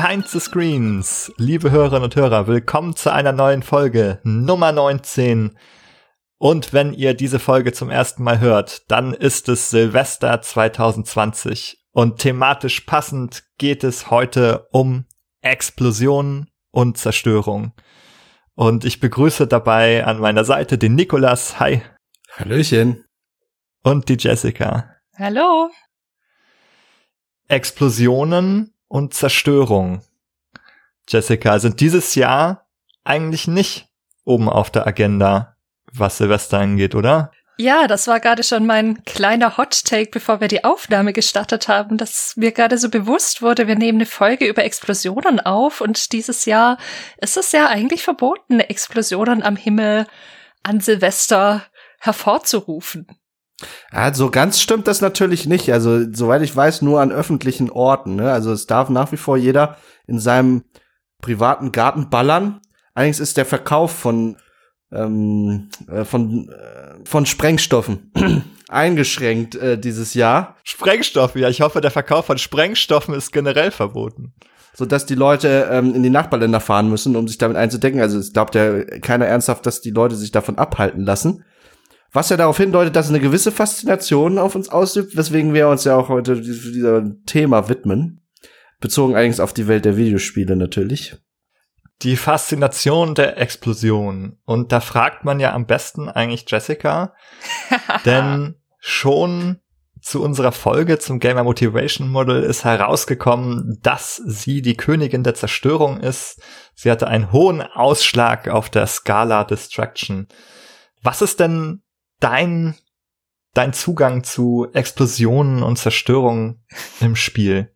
Behind the Screens, liebe Hörerinnen und Hörer, willkommen zu einer neuen Folge Nummer 19. Und wenn ihr diese Folge zum ersten Mal hört, dann ist es Silvester 2020 und thematisch passend geht es heute um Explosionen und Zerstörung. Und ich begrüße dabei an meiner Seite den Nikolas. Hi. Hallöchen. Und die Jessica. Hallo. Explosionen und Zerstörung. Jessica, sind dieses Jahr eigentlich nicht oben auf der Agenda, was Silvester angeht, oder? Ja, das war gerade schon mein kleiner Hot Take, bevor wir die Aufnahme gestartet haben, dass mir gerade so bewusst wurde, wir nehmen eine Folge über Explosionen auf und dieses Jahr ist es ja eigentlich verboten, Explosionen am Himmel an Silvester hervorzurufen. Also ganz stimmt das natürlich nicht. Also soweit ich weiß, nur an öffentlichen Orten. Ne? Also es darf nach wie vor jeder in seinem privaten Garten ballern. Allerdings ist der Verkauf von ähm, äh, von äh, von Sprengstoffen eingeschränkt äh, dieses Jahr. Sprengstoffe, ja, ich hoffe, der Verkauf von Sprengstoffen ist generell verboten. So dass die Leute ähm, in die Nachbarländer fahren müssen, um sich damit einzudecken. Also es glaubt ja keiner ernsthaft, dass die Leute sich davon abhalten lassen. Was ja darauf hindeutet, dass eine gewisse Faszination auf uns ausübt, weswegen wir uns ja auch heute diesem Thema widmen. Bezogen eigentlich auf die Welt der Videospiele natürlich. Die Faszination der Explosion. Und da fragt man ja am besten eigentlich Jessica, denn schon zu unserer Folge zum Gamer Motivation Model ist herausgekommen, dass sie die Königin der Zerstörung ist. Sie hatte einen hohen Ausschlag auf der Skala Destruction. Was ist denn dein, dein Zugang zu Explosionen und Zerstörung im Spiel?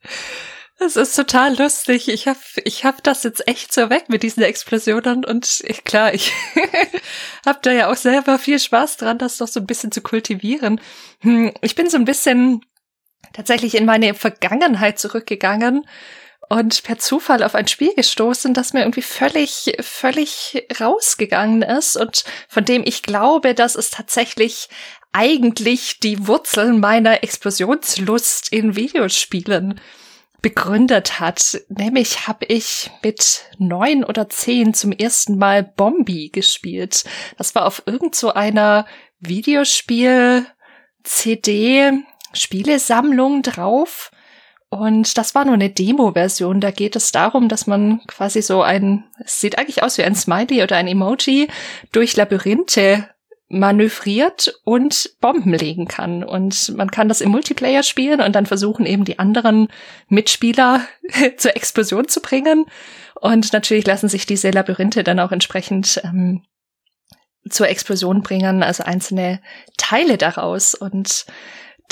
Das ist total lustig. Ich hab, ich hab das jetzt echt so weg mit diesen Explosionen und ich, klar, ich hab da ja auch selber viel Spaß dran, das doch so ein bisschen zu kultivieren. Hm, ich bin so ein bisschen tatsächlich in meine Vergangenheit zurückgegangen und per Zufall auf ein Spiel gestoßen, das mir irgendwie völlig, völlig rausgegangen ist und von dem ich glaube, dass es tatsächlich eigentlich die Wurzeln meiner Explosionslust in Videospielen begründet hat. Nämlich habe ich mit neun oder zehn zum ersten Mal Bombi gespielt. Das war auf irgend so einer Videospiel-CD-Spielesammlung drauf. Und das war nur eine Demo-Version. Da geht es darum, dass man quasi so ein, es sieht eigentlich aus wie ein Smiley oder ein Emoji, durch Labyrinthe manövriert und Bomben legen kann. Und man kann das im Multiplayer spielen und dann versuchen eben die anderen Mitspieler zur Explosion zu bringen. Und natürlich lassen sich diese Labyrinthe dann auch entsprechend ähm, zur Explosion bringen, also einzelne Teile daraus. Und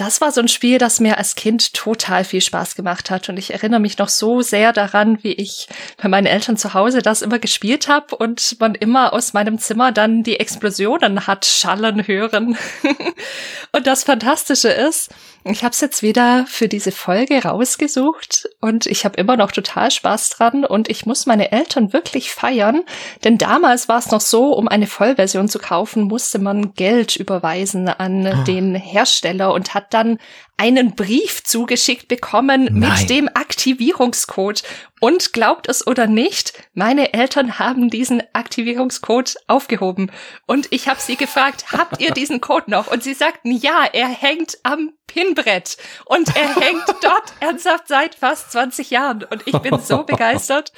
das war so ein Spiel, das mir als Kind total viel Spaß gemacht hat. Und ich erinnere mich noch so sehr daran, wie ich bei meinen Eltern zu Hause das immer gespielt habe und man immer aus meinem Zimmer dann die Explosionen hat schallen hören. und das Fantastische ist, ich habe es jetzt wieder für diese Folge rausgesucht und ich habe immer noch total Spaß dran und ich muss meine Eltern wirklich feiern, denn damals war es noch so, um eine Vollversion zu kaufen, musste man Geld überweisen an oh. den Hersteller und hat dann einen Brief zugeschickt bekommen Nein. mit dem Aktivierungscode. Und glaubt es oder nicht, meine Eltern haben diesen Aktivierungscode aufgehoben. Und ich habe sie gefragt, habt ihr diesen Code noch? Und sie sagten, ja, er hängt am Pinbrett. Und er hängt dort ernsthaft seit fast 20 Jahren. Und ich bin so begeistert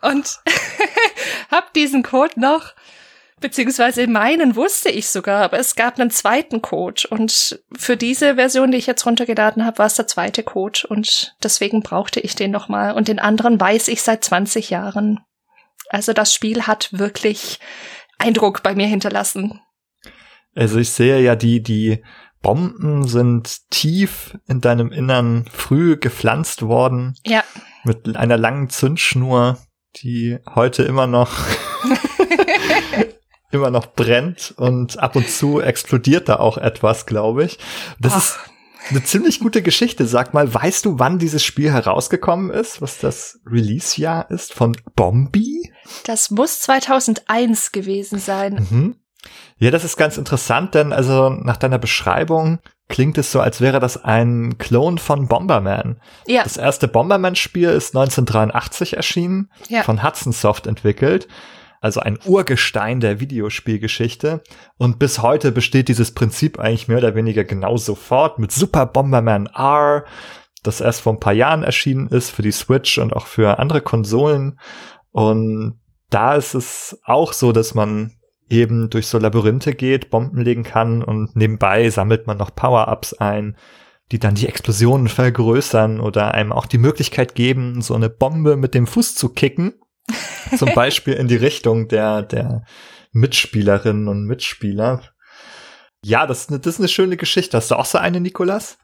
und hab diesen Code noch Beziehungsweise meinen wusste ich sogar, aber es gab einen zweiten Code. Und für diese Version, die ich jetzt runtergeladen habe, war es der zweite Code. Und deswegen brauchte ich den nochmal. Und den anderen weiß ich seit 20 Jahren. Also das Spiel hat wirklich Eindruck bei mir hinterlassen. Also ich sehe ja die, die Bomben sind tief in deinem Innern früh gepflanzt worden. Ja. Mit einer langen Zündschnur, die heute immer noch immer noch brennt und ab und zu explodiert da auch etwas, glaube ich. Das Ach. ist eine ziemlich gute Geschichte. Sag mal, weißt du, wann dieses Spiel herausgekommen ist? Was das Release-Jahr ist von Bombi? Das muss 2001 gewesen sein. Mhm. Ja, das ist ganz interessant, denn also nach deiner Beschreibung klingt es so, als wäre das ein Klon von Bomberman. Ja. Das erste Bomberman-Spiel ist 1983 erschienen, Ja. von Hudson Soft entwickelt. Also ein Urgestein der Videospielgeschichte. Und bis heute besteht dieses Prinzip eigentlich mehr oder weniger genauso fort mit Super Bomberman R, das erst vor ein paar Jahren erschienen ist für die Switch und auch für andere Konsolen. Und da ist es auch so, dass man eben durch so Labyrinthe geht, Bomben legen kann und nebenbei sammelt man noch Power-Ups ein, die dann die Explosionen vergrößern oder einem auch die Möglichkeit geben, so eine Bombe mit dem Fuß zu kicken. Zum Beispiel in die Richtung der, der Mitspielerinnen und Mitspieler. Ja, das, ist eine- das ist eine schöne Geschichte. Hast du auch so eine, Nikolas?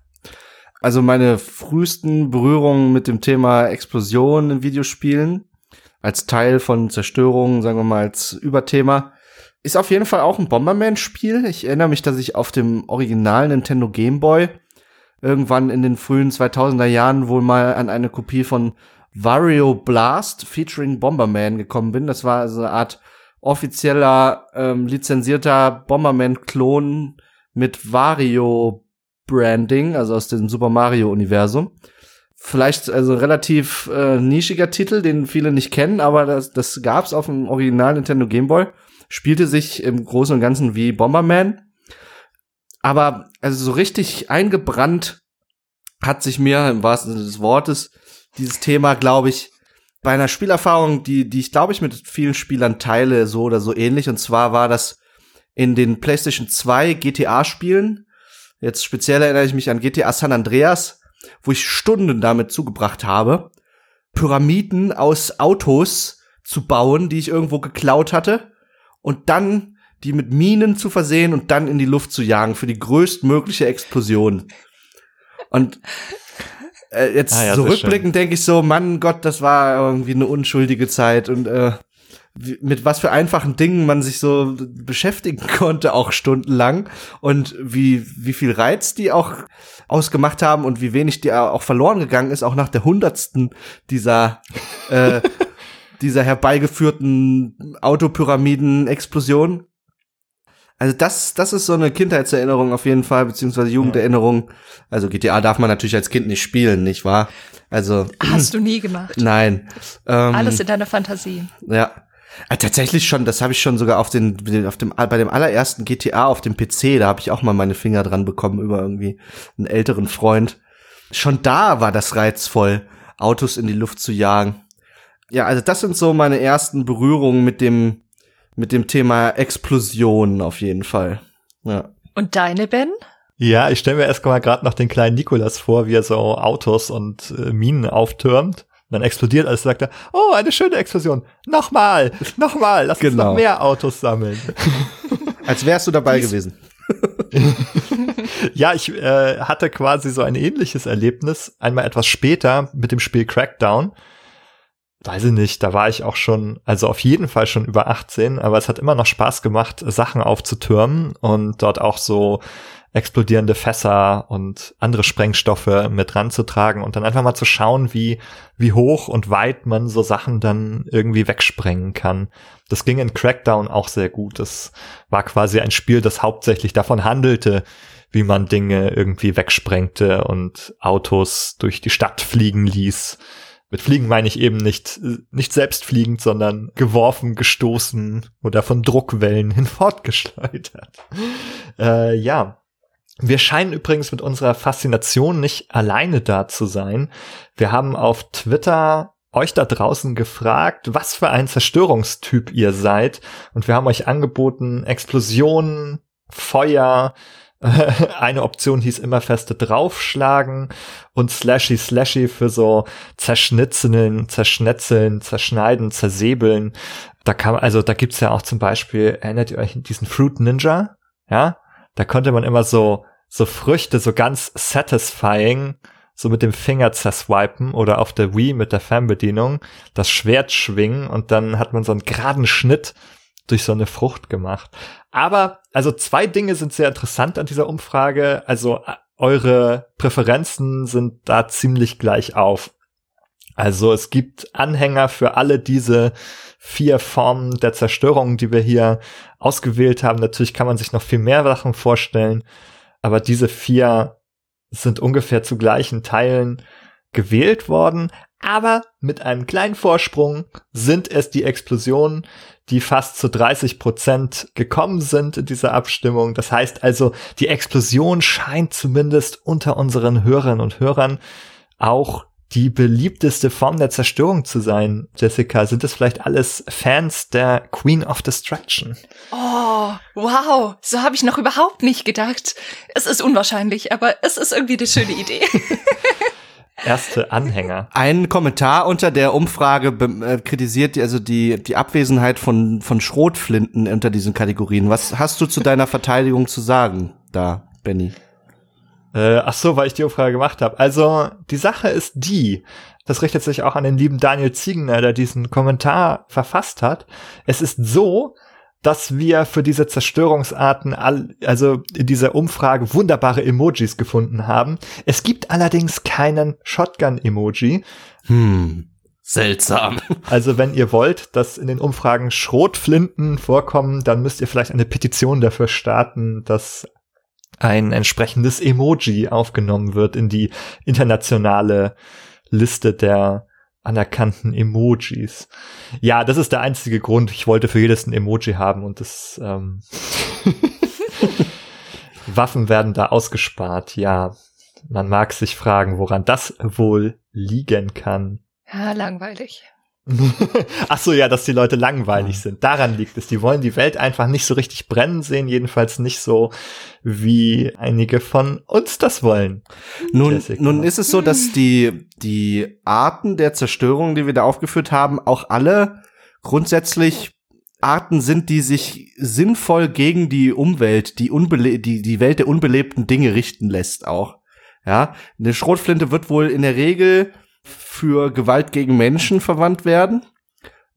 Also meine frühesten Berührungen mit dem Thema Explosion in Videospielen als Teil von Zerstörung, sagen wir mal als Überthema, ist auf jeden Fall auch ein Bomberman-Spiel. Ich erinnere mich, dass ich auf dem originalen Nintendo Game Boy irgendwann in den frühen 2000er Jahren wohl mal an eine Kopie von Wario Blast featuring Bomberman gekommen bin. Das war so eine Art offizieller, ähm, lizenzierter Bomberman-Klon mit Wario Branding, also aus dem Super Mario Universum. Vielleicht also relativ äh, nischiger Titel, den viele nicht kennen, aber das, das gab's auf dem Original Nintendo Game Boy. Spielte sich im Großen und Ganzen wie Bomberman. Aber also so richtig eingebrannt hat sich mir im wahrsten Sinne des Wortes dieses Thema, glaube ich, bei einer Spielerfahrung, die, die ich glaube ich mit vielen Spielern teile, so oder so ähnlich. Und zwar war das in den PlayStation 2 GTA-Spielen. Jetzt speziell erinnere ich mich an GTA San Andreas, wo ich Stunden damit zugebracht habe, Pyramiden aus Autos zu bauen, die ich irgendwo geklaut hatte, und dann die mit Minen zu versehen und dann in die Luft zu jagen für die größtmögliche Explosion. Und äh, jetzt Ah ja, so rückblickend denke ich so, Mann Gott, das war irgendwie eine unschuldige Zeit und äh, mit was für einfachen Dingen man sich so beschäftigen konnte, auch stundenlang und wie, wie viel Reiz die auch ausgemacht haben und wie wenig die auch verloren gegangen ist, auch nach der hundertsten dieser, äh, dieser herbeigeführten Autopyramiden-Explosion. Also das, das ist so eine Kindheitserinnerung auf jeden Fall, beziehungsweise Jugenderinnerung. Also GTA darf man natürlich als Kind nicht spielen, nicht wahr? Also Hast du nie gemacht. nein. Ähm, Alles in deiner Fantasie. ja. Ah, tatsächlich schon, das habe ich schon sogar auf den, auf dem, bei dem allerersten GTA auf dem PC, da habe ich auch mal meine Finger dran bekommen über irgendwie einen älteren Freund. Schon da war das reizvoll, Autos in die Luft zu jagen. Ja, also das sind so meine ersten Berührungen mit dem, mit dem Thema Explosionen auf jeden Fall. Ja. Und deine, Ben? Ja, ich stelle mir erst mal gerade noch den kleinen Nikolas vor, wie er so Autos und äh, Minen auftürmt. Und dann explodiert alles, sagt er, oh, eine schöne Explosion. Nochmal, nochmal, lass uns Genau. noch mehr Autos sammeln. Als wärst du dabei gewesen. ja, ich äh, hatte quasi so ein ähnliches Erlebnis, einmal etwas später mit dem Spiel Crackdown. Weiß ich nicht, da war ich auch schon, also auf jeden Fall schon über 18, aber es hat immer noch Spaß gemacht, Sachen aufzutürmen und dort auch so explodierende Fässer und andere Sprengstoffe mit ranzutragen und dann einfach mal zu schauen, wie, wie hoch und weit man so Sachen dann irgendwie wegsprengen kann. Das ging in Crackdown auch sehr gut. Das war quasi ein Spiel, das hauptsächlich davon handelte, wie man Dinge irgendwie wegsprengte und Autos durch die Stadt fliegen ließ. Mit Fliegen meine ich eben nicht, nicht selbst fliegend, sondern geworfen, gestoßen oder von Druckwellen hinfortgeschleudert. Äh, ja. Wir scheinen übrigens mit unserer Faszination nicht alleine da zu sein. Wir haben auf Twitter euch da draußen gefragt, was für ein Zerstörungstyp ihr seid. Und wir haben euch angeboten, Explosionen, Feuer, eine Option hieß immer feste draufschlagen und slashy slashy für so zerschnitzeln, zerschnetzeln, zerschneiden, zersäbeln. Da kann, also da gibt's ja auch zum Beispiel, erinnert ihr euch an diesen Fruit Ninja? Ja? Da konnte man immer so, so Früchte so ganz satisfying so mit dem Finger zerswipen oder auf der Wii mit der Fernbedienung das Schwert schwingen und dann hat man so einen geraden Schnitt durch so eine Frucht gemacht. Aber, also zwei Dinge sind sehr interessant an dieser Umfrage. Also eure Präferenzen sind da ziemlich gleich auf. Also es gibt Anhänger für alle diese vier Formen der Zerstörung, die wir hier ausgewählt haben. Natürlich kann man sich noch viel mehr Sachen vorstellen, aber diese vier sind ungefähr zu gleichen Teilen gewählt worden. Aber mit einem kleinen Vorsprung sind es die Explosionen, die fast zu 30 Prozent gekommen sind in dieser Abstimmung. Das heißt also, die Explosion scheint zumindest unter unseren Hörerinnen und Hörern auch die beliebteste Form der Zerstörung zu sein. Jessica, sind das vielleicht alles Fans der Queen of Destruction? Oh, wow, so habe ich noch überhaupt nicht gedacht. Es ist unwahrscheinlich, aber es ist irgendwie eine schöne Idee. erste Anhänger. Ein Kommentar unter der Umfrage äh, kritisiert also die, die Abwesenheit von, von Schrotflinten unter diesen Kategorien. Was hast du zu deiner Verteidigung zu sagen da, Benny? Äh, ach so, weil ich die Umfrage gemacht habe. Also die Sache ist die, das richtet sich auch an den lieben Daniel Ziegner, der diesen Kommentar verfasst hat. Es ist so, dass wir für diese Zerstörungsarten all, also in dieser Umfrage wunderbare Emojis gefunden haben. Es gibt allerdings keinen Shotgun-Emoji. Hm. Seltsam. Also wenn ihr wollt, dass in den Umfragen Schrotflinten vorkommen, dann müsst ihr vielleicht eine Petition dafür starten, dass ein entsprechendes Emoji aufgenommen wird in die internationale Liste der anerkannten Emojis. Ja, das ist der einzige Grund. Ich wollte für jedes ein Emoji haben und das ähm Waffen werden da ausgespart. Ja, man mag sich fragen, woran das wohl liegen kann. Ja, langweilig. Ach so, ja, dass die Leute langweilig sind. Daran liegt es. Die wollen die Welt einfach nicht so richtig brennen sehen, jedenfalls nicht so, wie einige von uns das wollen. Nun, nun ist es so, dass die, die Arten der Zerstörung, die wir da aufgeführt haben, auch alle grundsätzlich Arten sind, die sich sinnvoll gegen die Umwelt, die, unbele die, die Welt der unbelebten Dinge richten lässt auch. Ja, eine Schrotflinte wird wohl in der Regel für Gewalt gegen Menschen verwandt werden.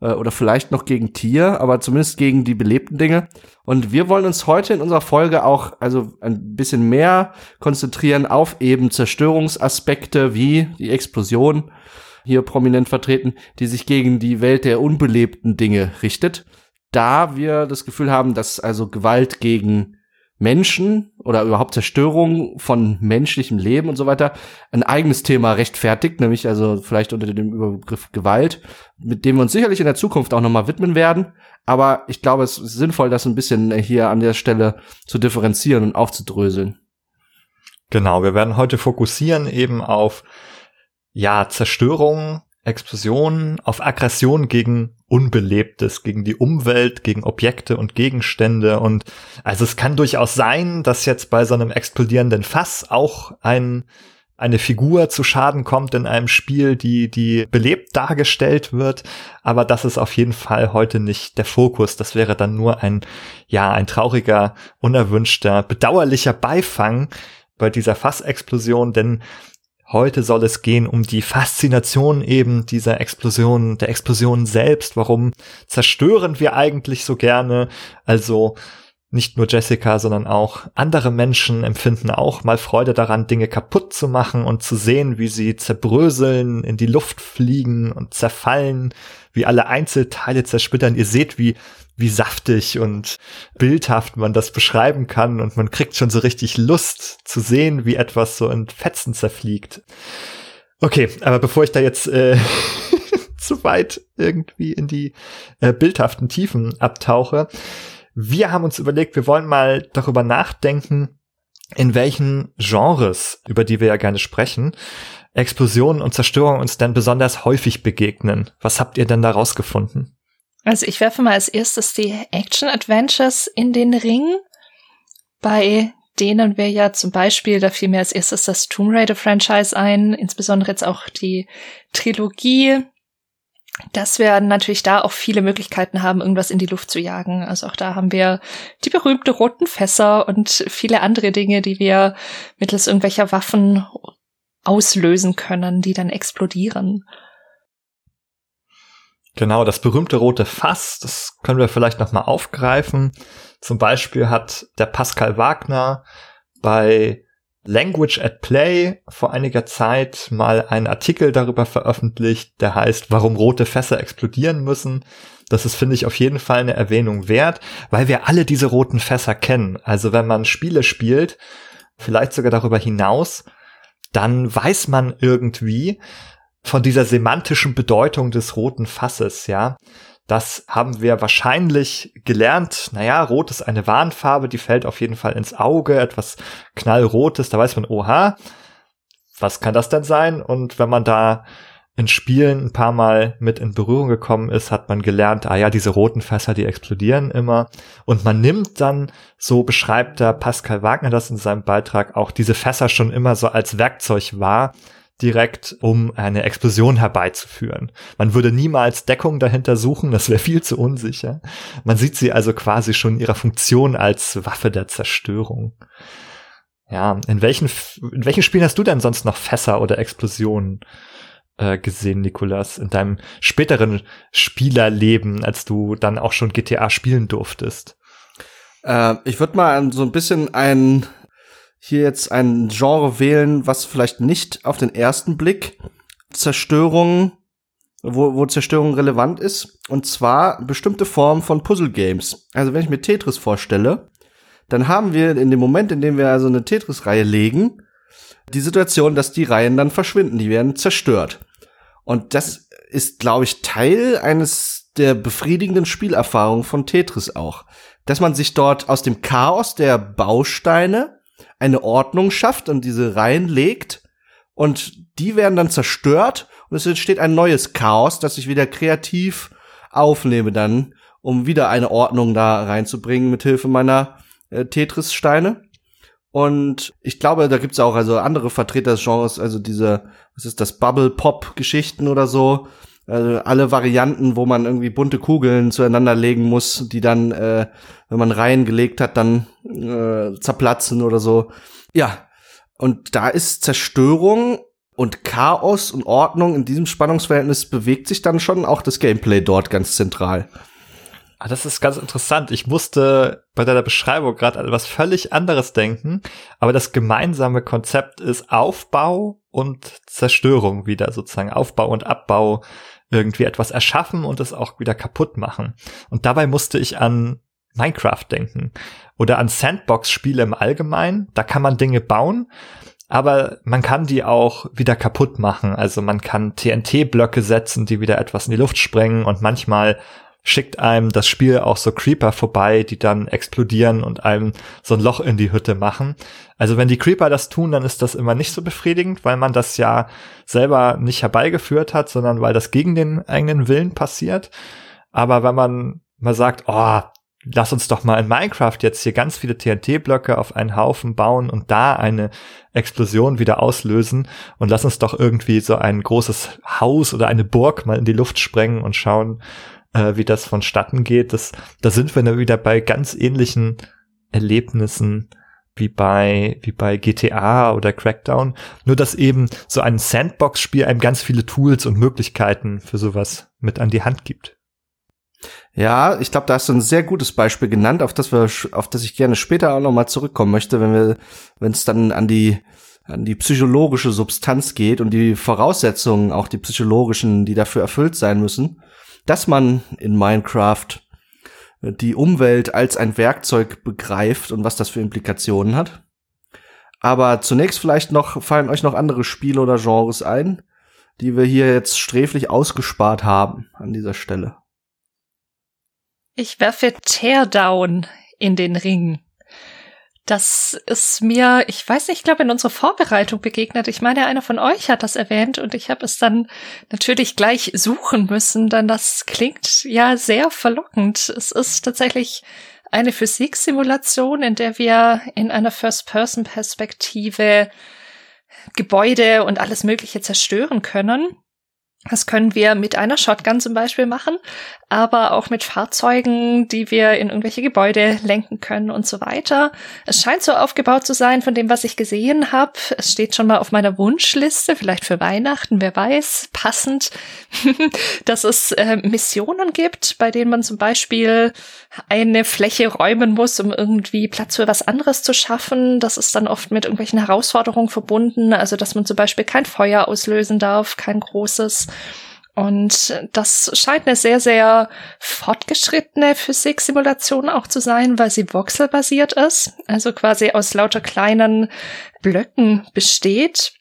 Äh, oder vielleicht noch gegen Tier, aber zumindest gegen die belebten Dinge. Und wir wollen uns heute in unserer Folge auch also ein bisschen mehr konzentrieren auf eben Zerstörungsaspekte wie die Explosion hier prominent vertreten, die sich gegen die Welt der unbelebten Dinge richtet. Da wir das Gefühl haben, dass also Gewalt gegen Menschen oder überhaupt Zerstörung von menschlichem Leben und so weiter ein eigenes Thema rechtfertigt, nämlich also vielleicht unter dem Überbegriff Gewalt, mit dem wir uns sicherlich in der Zukunft auch nochmal widmen werden. Aber ich glaube, es ist sinnvoll, das ein bisschen hier an der Stelle zu differenzieren und aufzudröseln. Genau, wir werden heute fokussieren eben auf ja, Zerstörung Explosionen, auf Aggression gegen Unbelebtes, gegen die Umwelt, gegen Objekte und Gegenstände. Und also es kann durchaus sein, dass jetzt bei so einem explodierenden Fass auch ein, eine Figur zu Schaden kommt in einem Spiel, die, die belebt dargestellt wird. Aber das ist auf jeden Fall heute nicht der Fokus. Das wäre dann nur ein, ja, ein trauriger, unerwünschter, bedauerlicher Beifang bei dieser Fassexplosion, denn Heute soll es gehen um die Faszination eben dieser Explosion, der Explosion selbst. Warum zerstören wir eigentlich so gerne? Also nicht nur Jessica, sondern auch andere Menschen empfinden auch mal Freude daran, Dinge kaputt zu machen und zu sehen, wie sie zerbröseln, in die Luft fliegen und zerfallen, wie alle Einzelteile zersplittern. Ihr seht, wie wie saftig und bildhaft man das beschreiben kann und man kriegt schon so richtig Lust zu sehen, wie etwas so in Fetzen zerfliegt. Okay, aber bevor ich da jetzt äh, zu weit irgendwie in die äh, bildhaften Tiefen abtauche, wir haben uns überlegt, wir wollen mal darüber nachdenken, in welchen Genres, über die wir ja gerne sprechen, Explosionen und Zerstörung uns denn besonders häufig begegnen. Was habt ihr denn da rausgefunden? Also ich werfe mal als erstes die Action-Adventures in den Ring, bei denen wir ja zum Beispiel, da fiel mir als erstes das Tomb Raider-Franchise ein, insbesondere jetzt auch die Trilogie, dass wir natürlich da auch viele Möglichkeiten haben, irgendwas in die Luft zu jagen. Also auch da haben wir die berühmten roten Fässer und viele andere Dinge, die wir mittels irgendwelcher Waffen auslösen können, die dann explodieren. Genau, das berühmte rote Fass, das können wir vielleicht noch mal aufgreifen. Zum Beispiel hat der Pascal Wagner bei Language at Play vor einiger Zeit mal einen Artikel darüber veröffentlicht, der heißt, warum rote Fässer explodieren müssen. Das ist, finde ich, auf jeden Fall eine Erwähnung wert, weil wir alle diese roten Fässer kennen. Also wenn man Spiele spielt, vielleicht sogar darüber hinaus, dann weiß man irgendwie von dieser semantischen Bedeutung des roten Fasses, ja. Das haben wir wahrscheinlich gelernt. Naja, rot ist eine Warnfarbe, die fällt auf jeden Fall ins Auge, etwas knallrotes, da weiß man, oha, was kann das denn sein? Und wenn man da in Spielen ein paar Mal mit in Berührung gekommen ist, hat man gelernt, ah ja, diese roten Fässer, die explodieren immer. Und man nimmt dann, so beschreibt der Pascal Wagner das in seinem Beitrag, auch diese Fässer schon immer so als Werkzeug wahr, direkt, um eine Explosion herbeizuführen. Man würde niemals Deckung dahinter suchen, das wäre viel zu unsicher. Man sieht sie also quasi schon in ihrer Funktion als Waffe der Zerstörung. Ja, in welchen, in welchen Spielen hast du denn sonst noch Fässer oder Explosionen äh, gesehen, Nikolas, in deinem späteren Spielerleben, als du dann auch schon GTA spielen durftest? Äh, ich würde mal so ein bisschen ein hier jetzt ein Genre wählen, was vielleicht nicht auf den ersten Blick Zerstörung, wo, wo Zerstörung relevant ist. Und zwar bestimmte Formen von Puzzle Games. Also wenn ich mir Tetris vorstelle, dann haben wir in dem Moment, in dem wir also eine Tetris-Reihe legen, die Situation, dass die Reihen dann verschwinden, die werden zerstört. Und das ist, glaube ich, Teil eines der befriedigenden Spielerfahrungen von Tetris auch. Dass man sich dort aus dem Chaos der Bausteine eine Ordnung schafft und diese reinlegt und die werden dann zerstört und es entsteht ein neues Chaos, das ich wieder kreativ aufnehme dann, um wieder eine Ordnung da reinzubringen mit Hilfe meiner äh, Tetris-Steine. Und ich glaube, da gibt's auch also andere Vertreter des Genres, also diese, was ist das, Bubble-Pop-Geschichten oder so, also alle Varianten, wo man irgendwie bunte Kugeln zueinander legen muss, die dann, äh, wenn man reingelegt hat, dann äh, zerplatzen oder so. Ja, und da ist Zerstörung und Chaos und Ordnung in diesem Spannungsverhältnis bewegt sich dann schon auch das Gameplay dort ganz zentral. Ah, das ist ganz interessant. Ich musste bei deiner Beschreibung gerade an etwas völlig anderes denken, aber das gemeinsame Konzept ist Aufbau und Zerstörung wieder sozusagen. Aufbau und Abbau irgendwie etwas erschaffen und es auch wieder kaputt machen. Und dabei musste ich an Minecraft denken oder an Sandbox-Spiele im Allgemeinen. Da kann man Dinge bauen, aber man kann die auch wieder kaputt machen. Also man kann TNT-Blöcke setzen, die wieder etwas in die Luft sprengen und manchmal schickt einem das Spiel auch so Creeper vorbei, die dann explodieren und einem so ein Loch in die Hütte machen. Also wenn die Creeper das tun, dann ist das immer nicht so befriedigend, weil man das ja selber nicht herbeigeführt hat, sondern weil das gegen den eigenen Willen passiert. Aber wenn man mal sagt, oh, lass uns doch mal in Minecraft jetzt hier ganz viele TNT-Blöcke auf einen Haufen bauen und da eine Explosion wieder auslösen und lass uns doch irgendwie so ein großes Haus oder eine Burg mal in die Luft sprengen und schauen, äh, wie das vonstatten geht. Das, da sind wir dann wieder bei ganz ähnlichen Erlebnissen wie bei, wie bei GTA oder Crackdown. Nur, dass eben so ein Sandbox-Spiel einem ganz viele Tools und Möglichkeiten für sowas mit an die Hand gibt. Ja, ich glaube, da hast du ein sehr gutes Beispiel genannt, auf das wir, auf das ich gerne später auch nochmal zurückkommen möchte, wenn wir, wenn es dann an die, an die psychologische Substanz geht und die Voraussetzungen, auch die psychologischen, die dafür erfüllt sein müssen dass man in Minecraft die Umwelt als ein Werkzeug begreift und was das für Implikationen hat. Aber zunächst vielleicht noch, fallen euch noch andere Spiele oder Genres ein, die wir hier jetzt sträflich ausgespart haben an dieser Stelle. Ich werfe Teardown in den Ring. Das ist mir, ich weiß nicht, ich glaube in unserer Vorbereitung begegnet. Ich meine, einer von euch hat das erwähnt und ich habe es dann natürlich gleich suchen müssen, denn das klingt ja sehr verlockend. Es ist tatsächlich eine Physiksimulation, in der wir in einer First-Person-Perspektive Gebäude und alles Mögliche zerstören können. Das können wir mit einer Shotgun zum Beispiel machen, aber auch mit Fahrzeugen, die wir in irgendwelche Gebäude lenken können und so weiter. Es scheint so aufgebaut zu sein von dem, was ich gesehen habe. Es steht schon mal auf meiner Wunschliste, vielleicht für Weihnachten, wer weiß, passend, dass es äh, Missionen gibt, bei denen man zum Beispiel eine Fläche räumen muss, um irgendwie Platz für was anderes zu schaffen. Das ist dann oft mit irgendwelchen Herausforderungen verbunden, also dass man zum Beispiel kein Feuer auslösen darf, kein großes und das scheint eine sehr, sehr fortgeschrittene Physiksimulation auch zu sein, weil sie voxelbasiert ist, also quasi aus lauter kleinen Blöcken besteht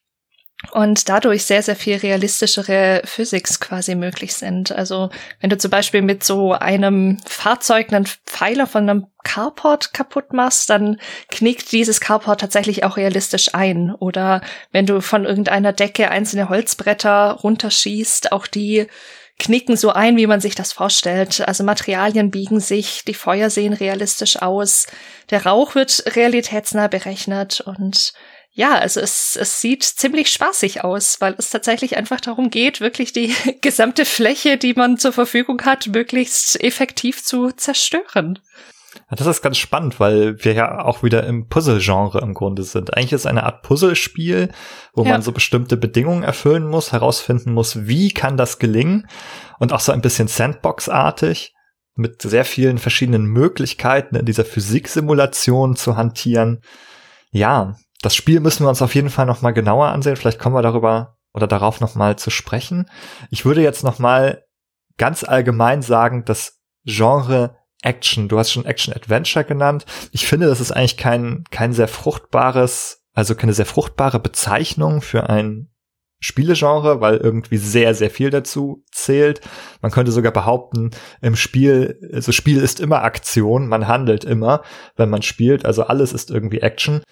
und dadurch sehr, sehr viel realistischere Physics quasi möglich sind. Also wenn du zum Beispiel mit so einem Fahrzeug einen Pfeiler von einem Carport kaputt machst, dann knickt dieses Carport tatsächlich auch realistisch ein. Oder wenn du von irgendeiner Decke einzelne Holzbretter runterschießt, auch die knicken so ein, wie man sich das vorstellt. Also Materialien biegen sich, die Feuer sehen realistisch aus, der Rauch wird realitätsnah berechnet und ja, also es, es sieht ziemlich spaßig aus, weil es tatsächlich einfach darum geht, wirklich die gesamte Fläche, die man zur Verfügung hat, möglichst effektiv zu zerstören. Das ist ganz spannend, weil wir ja auch wieder im Puzzle-Genre im Grunde sind. Eigentlich ist es eine Art Puzzlespiel, wo ja. man so bestimmte Bedingungen erfüllen muss, herausfinden muss, wie kann das gelingen und auch so ein bisschen Sandbox-artig mit sehr vielen verschiedenen Möglichkeiten in dieser Physiksimulation zu hantieren. Ja, das Spiel müssen wir uns auf jeden Fall noch mal genauer ansehen. Vielleicht kommen wir darüber oder darauf noch mal zu sprechen. Ich würde jetzt noch mal ganz allgemein sagen, das Genre Action, du hast schon Action Adventure genannt. Ich finde, das ist eigentlich kein kein sehr fruchtbares, also keine sehr fruchtbare Bezeichnung für ein Spielegenre, weil irgendwie sehr, sehr viel dazu zählt. Man könnte sogar behaupten, im Spiel, also Spiel ist immer Aktion, man handelt immer, wenn man spielt, also alles ist irgendwie Action.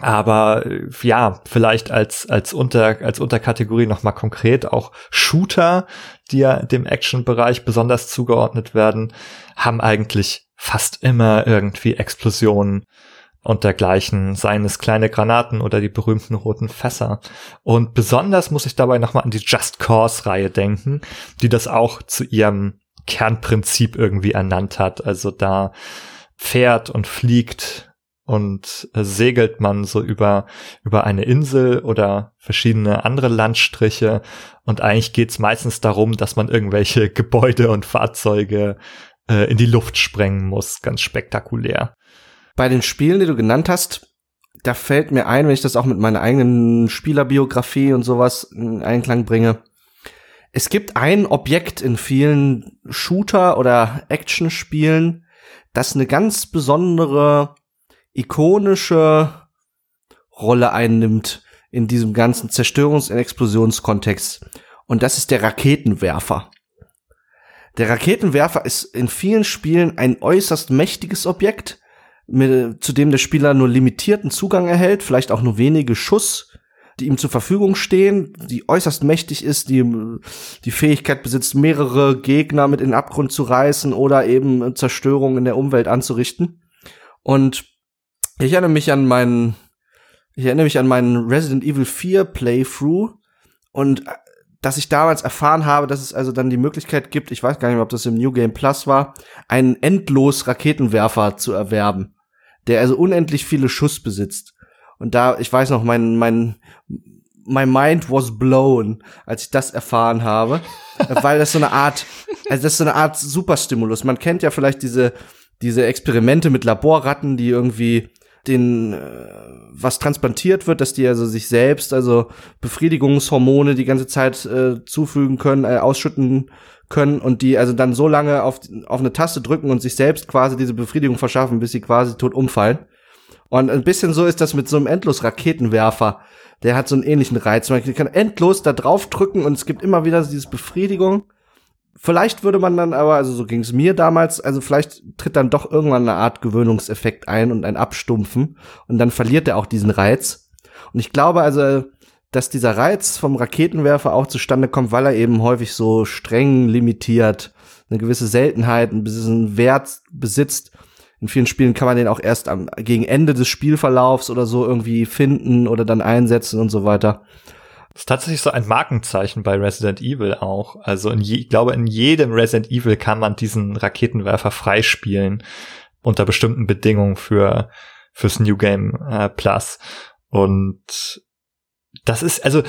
Aber äh, ja, vielleicht als als unter als Unterkategorie noch mal konkret auch Shooter, die ja dem Action-Bereich besonders zugeordnet werden, haben eigentlich fast immer irgendwie Explosionen und dergleichen, seien es kleine Granaten oder die berühmten roten Fässer. Und besonders muss ich dabei nochmal an die Just Cause-Reihe denken, die das auch zu ihrem Kernprinzip irgendwie ernannt hat. Also da fährt und fliegt und äh, segelt man so über, über eine Insel oder verschiedene andere Landstriche. Und eigentlich geht's meistens darum, dass man irgendwelche Gebäude und Fahrzeuge äh, in die Luft sprengen muss. Ganz spektakulär. Bei den Spielen, die du genannt hast, da fällt mir ein, wenn ich das auch mit meiner eigenen Spielerbiografie und sowas in Einklang bringe. Es gibt ein Objekt in vielen Shooter- oder Action-Spielen, das eine ganz besondere ikonische Rolle einnimmt in diesem ganzen Zerstörungs- und Explosionskontext. Und das ist der Raketenwerfer. Der Raketenwerfer ist in vielen Spielen ein äußerst mächtiges Objekt, mit, zu dem der Spieler nur limitierten Zugang erhält, vielleicht auch nur wenige Schuss, die ihm zur Verfügung stehen, die äußerst mächtig ist, die die Fähigkeit besitzt, mehrere Gegner mit in den Abgrund zu reißen oder eben Zerstörung in der Umwelt anzurichten. Und ich erinnere mich an meinen, ich erinnere mich an meinen Resident Evil 4 Playthrough und äh, dass ich damals erfahren habe, dass es also dann die Möglichkeit gibt, ich weiß gar nicht mehr, ob das im New Game Plus war, einen endlos Raketenwerfer zu erwerben, der also unendlich viele Schuss besitzt. Und da, ich weiß noch, mein, mein, my mind was blown, als ich das erfahren habe, weil das so eine Art, also das ist so eine Art Superstimulus. Man kennt ja vielleicht diese, diese Experimente mit Laborratten, die irgendwie den äh, was transplantiert wird, dass die also sich selbst also Befriedigungshormone die ganze Zeit äh, zufügen können, äh, ausschütten können und die also dann so lange auf auf eine Taste drücken und sich selbst quasi diese Befriedigung verschaffen, bis sie quasi tot umfallen. Und ein bisschen so ist das mit so einem endlos Raketenwerfer. Der hat so einen ähnlichen Reiz. Man kann endlos da drauf drücken und es gibt immer wieder diese Befriedigung Vielleicht würde man dann aber, also so ging es mir damals, also vielleicht tritt dann doch irgendwann eine Art Gewöhnungseffekt ein und ein Abstumpfen und dann verliert er auch diesen Reiz. Und ich glaube also, dass dieser Reiz vom Raketenwerfer auch zustande kommt, weil er eben häufig so streng limitiert, eine gewisse Seltenheit, einen gewissen Wert besitzt. In vielen Spielen kann man den auch erst am, gegen Ende des Spielverlaufs oder so irgendwie finden oder dann einsetzen und so weiter. Das ist tatsächlich so ein Markenzeichen bei Resident Evil auch. Also je, ich glaube, in jedem Resident Evil kann man diesen Raketenwerfer freispielen unter bestimmten Bedingungen für fürs New Game äh, Plus. Und das ist, also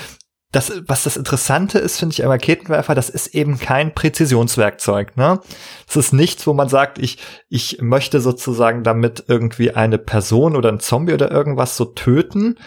das, was das Interessante ist, finde ich, am Raketenwerfer, das ist eben kein Präzisionswerkzeug. Ne? Das ist nichts, wo man sagt, ich, ich möchte sozusagen damit irgendwie eine Person oder ein Zombie oder irgendwas so töten.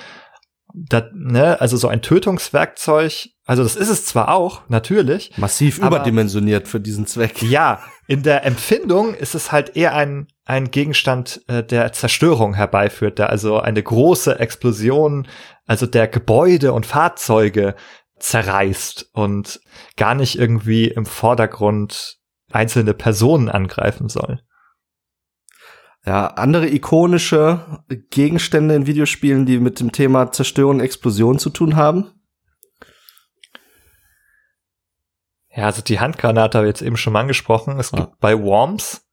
Das, ne? Also so ein Tötungswerkzeug, also das ist es zwar auch, natürlich. Massiv überdimensioniert für diesen Zweck. Ja, in der Empfindung ist es halt eher ein, ein Gegenstand, äh, der Zerstörung herbeiführt, der also eine große Explosion also der Gebäude und Fahrzeuge zerreißt und gar nicht irgendwie im Vordergrund einzelne Personen angreifen soll. Ja, andere ikonische Gegenstände in Videospielen, die mit dem Thema Zerstörung und Explosion zu tun haben? Ja, also die Handgranate habe ich jetzt eben schon mal angesprochen. Es ja. gibt bei Worms,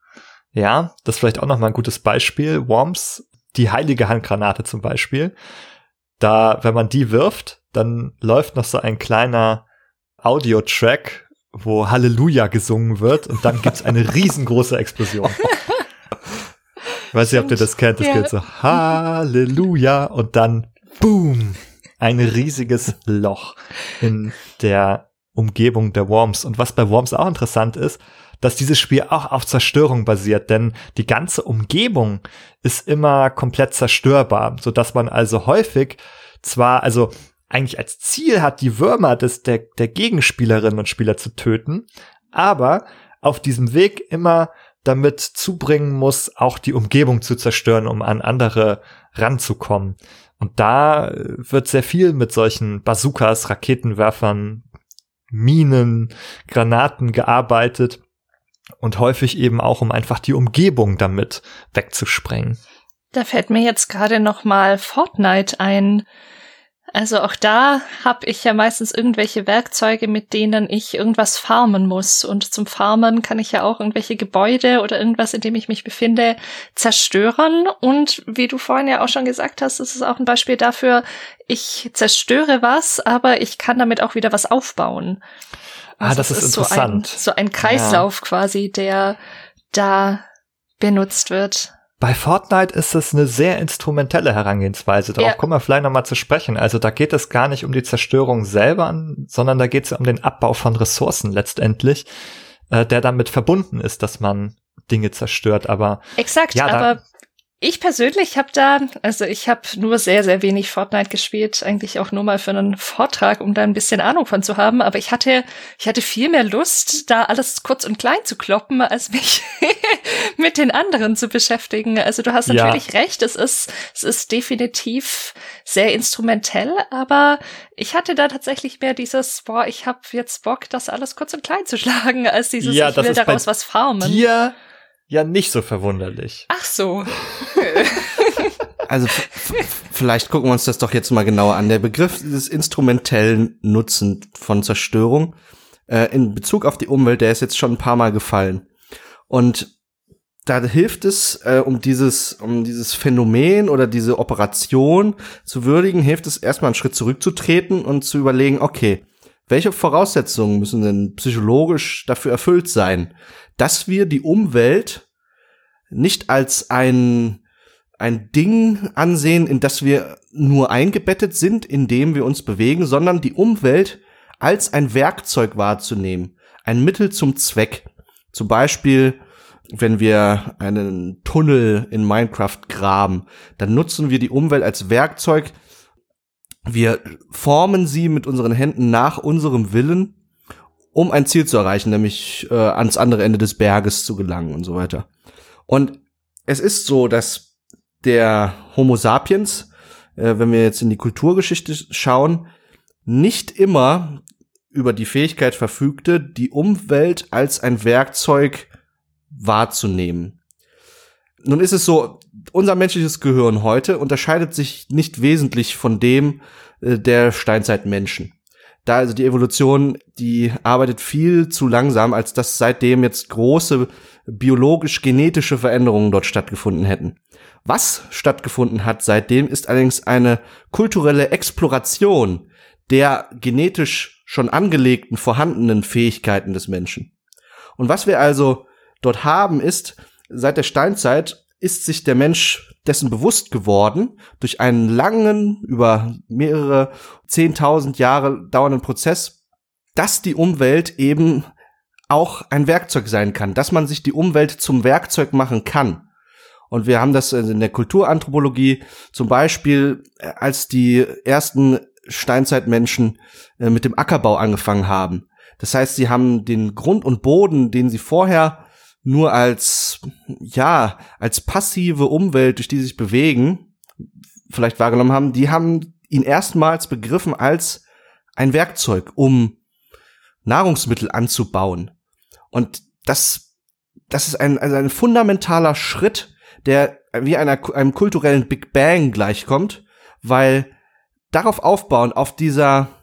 ja, das ist vielleicht auch noch mal ein gutes Beispiel. Worms, die heilige Handgranate zum Beispiel da, wenn man die wirft, dann läuft noch so ein kleiner Audio-Track, wo Halleluja gesungen wird und dann gibt's eine riesengroße Explosion. Ich weiß nicht, ob ihr das kennt. Das ja. geht so Halleluja und dann Boom. Ein riesiges Loch in der Umgebung der Worms. Und was bei Worms auch interessant ist, dass dieses Spiel auch auf Zerstörung basiert, denn die ganze Umgebung ist immer komplett zerstörbar, so dass man also häufig zwar, also eigentlich als Ziel hat, die Würmer des, der, der Gegenspielerinnen und Spieler zu töten, aber auf diesem Weg immer damit zubringen muss, auch die Umgebung zu zerstören, um an andere ranzukommen. Und da wird sehr viel mit solchen Bazookas, Raketenwerfern, Minen, Granaten gearbeitet und häufig eben auch, um einfach die Umgebung damit wegzusprengen. Da fällt mir jetzt gerade noch mal Fortnite ein. Also auch da habe ich ja meistens irgendwelche Werkzeuge, mit denen ich irgendwas farmen muss. Und zum Farmen kann ich ja auch irgendwelche Gebäude oder irgendwas, in dem ich mich befinde, zerstören. Und wie du vorhin ja auch schon gesagt hast, ist es auch ein Beispiel dafür, ich zerstöre was, aber ich kann damit auch wieder was aufbauen. Ah, also das ist, ist interessant. So ein, so ein Kreislauf ja. quasi, der da benutzt wird. Bei Fortnite ist es eine sehr instrumentelle Herangehensweise. Darauf ja. kommen wir vielleicht nochmal zu sprechen. Also da geht es gar nicht um die Zerstörung selber, sondern da geht es um den Abbau von Ressourcen letztendlich, äh, der damit verbunden ist, dass man Dinge zerstört. Aber exakt. Ja, aber ich persönlich habe da, also ich habe nur sehr, sehr wenig Fortnite gespielt, eigentlich auch nur mal für einen Vortrag, um da ein bisschen Ahnung von zu haben. Aber ich hatte, ich hatte viel mehr Lust, da alles kurz und klein zu kloppen, als mich mit den anderen zu beschäftigen. Also du hast natürlich ja. recht, es ist, es ist definitiv sehr instrumentell, aber ich hatte da tatsächlich mehr dieses, boah, ich habe jetzt Bock, das alles kurz und klein zu schlagen, als dieses, ja, ich will daraus was farmen. Dir ja nicht so verwunderlich. Ach so. also vielleicht gucken wir uns das doch jetzt mal genauer an. Der Begriff des instrumentellen Nutzen von Zerstörung äh, in Bezug auf die Umwelt, der ist jetzt schon ein paar Mal gefallen. Und da hilft es, äh, um dieses, um dieses Phänomen oder diese Operation zu würdigen, hilft es erstmal einen Schritt zurückzutreten und zu überlegen, okay, welche Voraussetzungen müssen denn psychologisch dafür erfüllt sein, dass wir die Umwelt nicht als ein, ein Ding ansehen, in das wir nur eingebettet sind, in dem wir uns bewegen, sondern die Umwelt als ein Werkzeug wahrzunehmen, ein Mittel zum Zweck. Zum Beispiel, wenn wir einen Tunnel in Minecraft graben, dann nutzen wir die Umwelt als Werkzeug. Wir formen sie mit unseren Händen nach unserem Willen um ein Ziel zu erreichen, nämlich äh, ans andere Ende des Berges zu gelangen und so weiter. Und es ist so, dass der Homo sapiens, äh, wenn wir jetzt in die Kulturgeschichte schauen, nicht immer über die Fähigkeit verfügte, die Umwelt als ein Werkzeug wahrzunehmen. Nun ist es so, unser menschliches Gehirn heute unterscheidet sich nicht wesentlich von dem äh, der Steinzeitmenschen. Da also die Evolution, die arbeitet viel zu langsam, als dass seitdem jetzt große biologisch-genetische Veränderungen dort stattgefunden hätten. Was stattgefunden hat seitdem, ist allerdings eine kulturelle Exploration der genetisch schon angelegten vorhandenen Fähigkeiten des Menschen. Und was wir also dort haben, ist, seit der Steinzeit ist sich der Mensch dessen bewusst geworden, durch einen langen, über mehrere zehntausend Jahre dauernden Prozess, dass die Umwelt eben auch ein Werkzeug sein kann, dass man sich die Umwelt zum Werkzeug machen kann. Und wir haben das in der Kulturanthropologie zum Beispiel, äh, als die ersten Steinzeitmenschen äh, mit dem Ackerbau angefangen haben. Das heißt, sie haben den Grund und Boden, den sie vorher nur als, ja, als passive Umwelt, durch die sie sich bewegen, vielleicht wahrgenommen haben, die haben ihn erstmals begriffen als ein Werkzeug, um Nahrungsmittel anzubauen. Und das, das ist ein, also ein fundamentaler Schritt, der wie einer, einem kulturellen Big Bang gleichkommt, weil darauf aufbauen, auf dieser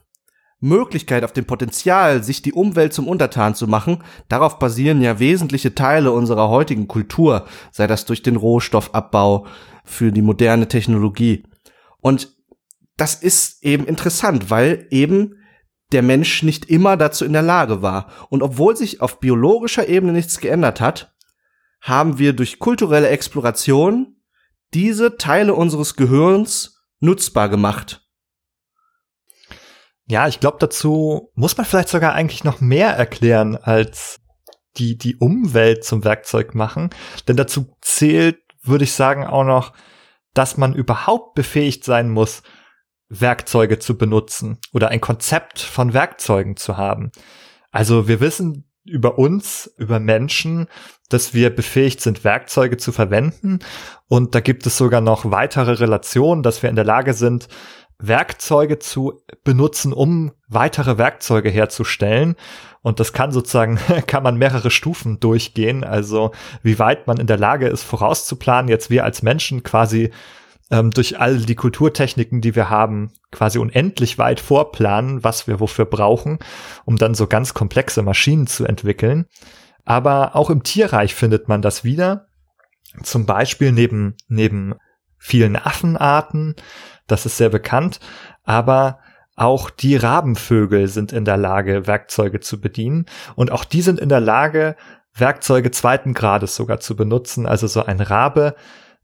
Möglichkeit, auf dem Potenzial, sich die Umwelt zum Untertan zu machen, darauf basieren ja wesentliche Teile unserer heutigen Kultur, sei das durch den Rohstoffabbau für die moderne Technologie. Und das ist eben interessant, weil eben der Mensch nicht immer dazu in der Lage war. Und obwohl sich auf biologischer Ebene nichts geändert hat, haben wir durch kulturelle Exploration diese Teile unseres Gehirns nutzbar gemacht. Ja, ich glaube, dazu muss man vielleicht sogar eigentlich noch mehr erklären als die, die Umwelt zum Werkzeug machen. Denn dazu zählt, würde ich sagen, auch noch, dass man überhaupt befähigt sein muss, Werkzeuge zu benutzen oder ein Konzept von Werkzeugen zu haben. Also wir wissen über uns, über Menschen, dass wir befähigt sind, Werkzeuge zu verwenden. Und da gibt es sogar noch weitere Relationen, dass wir in der Lage sind, Werkzeuge zu benutzen, um weitere Werkzeuge herzustellen. Und das kann sozusagen, kann man mehrere Stufen durchgehen. Also wie weit man in der Lage ist, vorauszuplanen. Jetzt wir als Menschen quasi ähm, durch all die Kulturtechniken, die wir haben, quasi unendlich weit vorplanen, was wir wofür brauchen, um dann so ganz komplexe Maschinen zu entwickeln. Aber auch im Tierreich findet man das wieder. Zum Beispiel neben, neben vielen Affenarten das ist sehr bekannt, aber auch die Rabenvögel sind in der Lage, Werkzeuge zu bedienen und auch die sind in der Lage, Werkzeuge zweiten Grades sogar zu benutzen. Also so ein Rabe,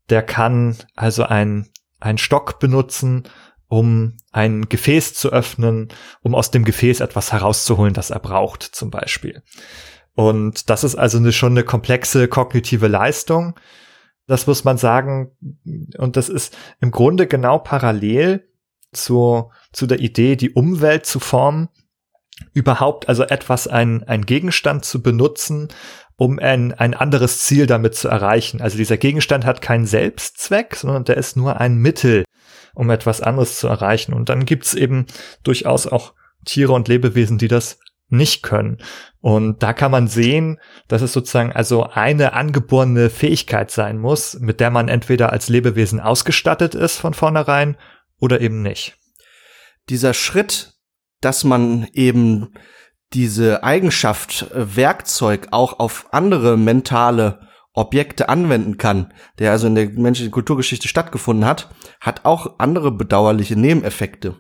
der kann also ein, ein Stock benutzen, um ein Gefäß zu öffnen, um aus dem Gefäß etwas herauszuholen, das er braucht, zum Beispiel. Und das ist also eine, schon eine komplexe kognitive Leistung. Das muss man sagen. Und das ist im Grunde genau parallel zu, zu der Idee, die Umwelt zu formen, überhaupt also etwas, ein, ein Gegenstand zu benutzen, um ein, ein anderes Ziel damit zu erreichen. Also dieser Gegenstand hat keinen Selbstzweck, sondern der ist nur ein Mittel, um etwas anderes zu erreichen. Und dann gibt's eben durchaus auch Tiere und Lebewesen, die das nicht können. Und da kann man sehen, dass es sozusagen also eine angeborene Fähigkeit sein muss, mit der man entweder als Lebewesen ausgestattet ist von vornherein oder eben nicht. Dieser Schritt, dass man eben diese Eigenschaft äh, Werkzeug auch auf andere mentale Objekte anwenden kann, der also in der menschlichen Kulturgeschichte stattgefunden hat, hat auch andere bedauerliche Nebeneffekte.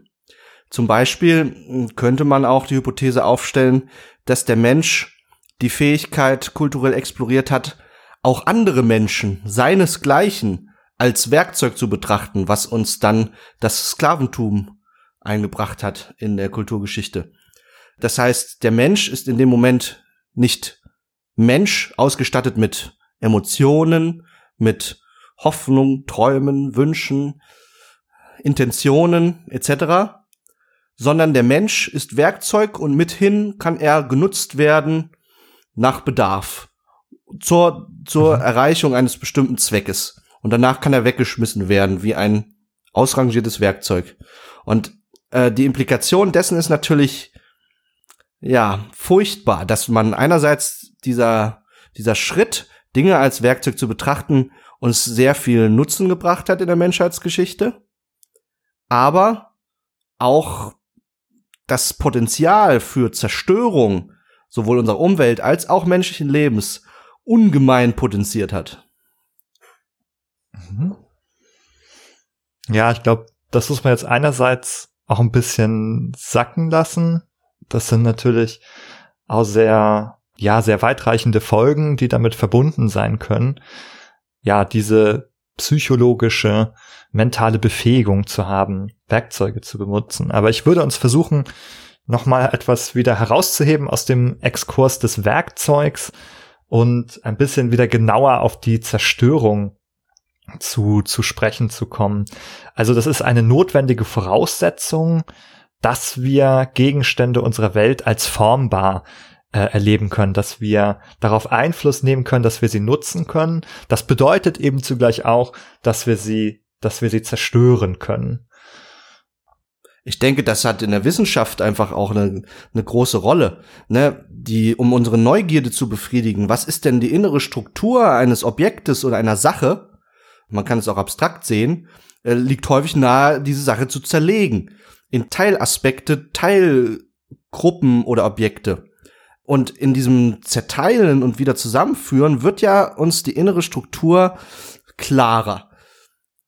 Zum Beispiel könnte man auch die Hypothese aufstellen, dass der Mensch die Fähigkeit kulturell exploriert hat, auch andere Menschen, seinesgleichen, als Werkzeug zu betrachten, was uns dann das Sklaventum eingebracht hat in der Kulturgeschichte. Das heißt, der Mensch ist in dem Moment nicht Mensch, ausgestattet mit Emotionen, mit Hoffnung, Träumen, Wünschen, Intentionen etc., sondern der Mensch ist Werkzeug und mithin kann er genutzt werden nach Bedarf zur, zur mhm. Erreichung eines bestimmten Zweckes. Und danach kann er weggeschmissen werden wie ein ausrangiertes Werkzeug. Und äh, die Implikation dessen ist natürlich ja furchtbar, dass man einerseits dieser dieser Schritt Dinge als Werkzeug zu betrachten uns sehr viel Nutzen gebracht hat in der Menschheitsgeschichte, aber auch das Potenzial für Zerstörung sowohl unserer Umwelt als auch menschlichen Lebens ungemein potenziert hat. Mhm. Ja, ich glaube, das muss man jetzt einerseits auch ein bisschen sacken lassen. Das sind natürlich auch sehr, ja, sehr weitreichende Folgen, die damit verbunden sein können. Ja, diese psychologische, mentale Befähigung zu haben, Werkzeuge zu benutzen. Aber ich würde uns versuchen, nochmal etwas wieder herauszuheben aus dem Exkurs des Werkzeugs und ein bisschen wieder genauer auf die Zerstörung zu, zu sprechen zu kommen. Also das ist eine notwendige Voraussetzung, dass wir Gegenstände unserer Welt als formbar äh, erleben können, dass wir darauf Einfluss nehmen können, dass wir sie nutzen können. Das bedeutet eben zugleich auch, dass wir sie, dass wir sie zerstören können. Ich denke, das hat in der Wissenschaft einfach auch eine, eine große Rolle, ne? Die, um unsere Neugierde zu befriedigen. Was ist denn die innere Struktur eines Objektes oder einer Sache? Man kann es auch abstrakt sehen, äh, liegt häufig nahe, diese Sache zu zerlegen. In Teilaspekte, Teilgruppen oder Objekte. Und in diesem Zerteilen und wieder zusammenführen wird ja uns die innere Struktur klarer.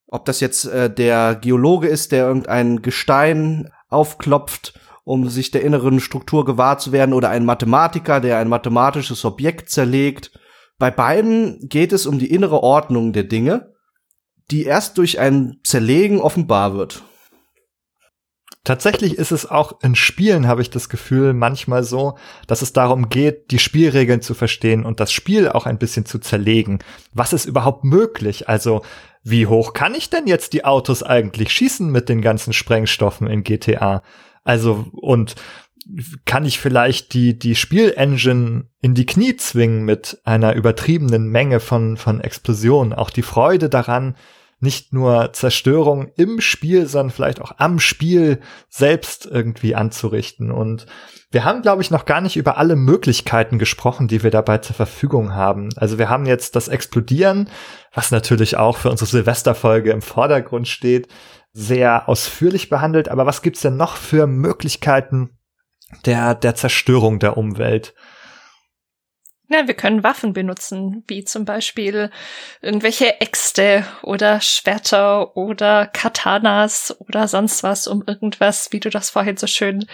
Ob das jetzt äh, der Geologe ist, der irgendein Gestein aufklopft, um sich der inneren Struktur gewahr zu werden, oder ein Mathematiker, der ein mathematisches Objekt zerlegt. Bei beiden geht es um die innere Ordnung der Dinge, die erst durch ein Zerlegen offenbar wird. Tatsächlich ist es auch in Spielen, habe ich das Gefühl, manchmal so, dass es darum geht, die Spielregeln zu verstehen und das Spiel auch ein bisschen zu zerlegen. Was ist überhaupt möglich? Also, wie hoch kann ich denn jetzt die Autos eigentlich schießen mit den ganzen Sprengstoffen in GTA? Also, und kann ich vielleicht die, die Spielengine in die Knie zwingen mit einer übertriebenen Menge von, von Explosionen? Auch die Freude daran, nicht nur Zerstörung im Spiel, sondern vielleicht auch am Spiel selbst irgendwie anzurichten. Und wir haben, glaube ich, noch gar nicht über alle Möglichkeiten gesprochen, die wir dabei zur Verfügung haben. Also wir haben jetzt das Explodieren, was natürlich auch für unsere Silvesterfolge im Vordergrund steht, sehr ausführlich behandelt. Aber was gibt's denn noch für Möglichkeiten der, der Zerstörung der Umwelt? Ja, wir können Waffen benutzen, wie zum Beispiel irgendwelche Äxte oder Schwerter oder Katanas oder sonst was, um irgendwas, wie du das vorhin so schön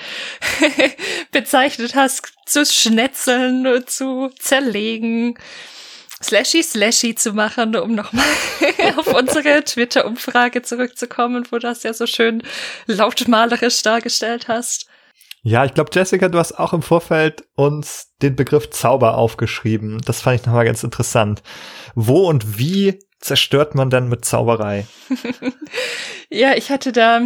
bezeichnet hast, zu schnetzeln, zu zerlegen. Slashy Slashy zu machen, um nochmal auf unsere Twitter-Umfrage zurückzukommen, wo du das ja so schön lautmalerisch dargestellt hast. Ja, ich glaube, Jessica, du hast auch im Vorfeld uns den Begriff Zauber aufgeschrieben. Das fand ich nochmal ganz interessant. Wo und wie zerstört man denn mit Zauberei? ja, ich hatte da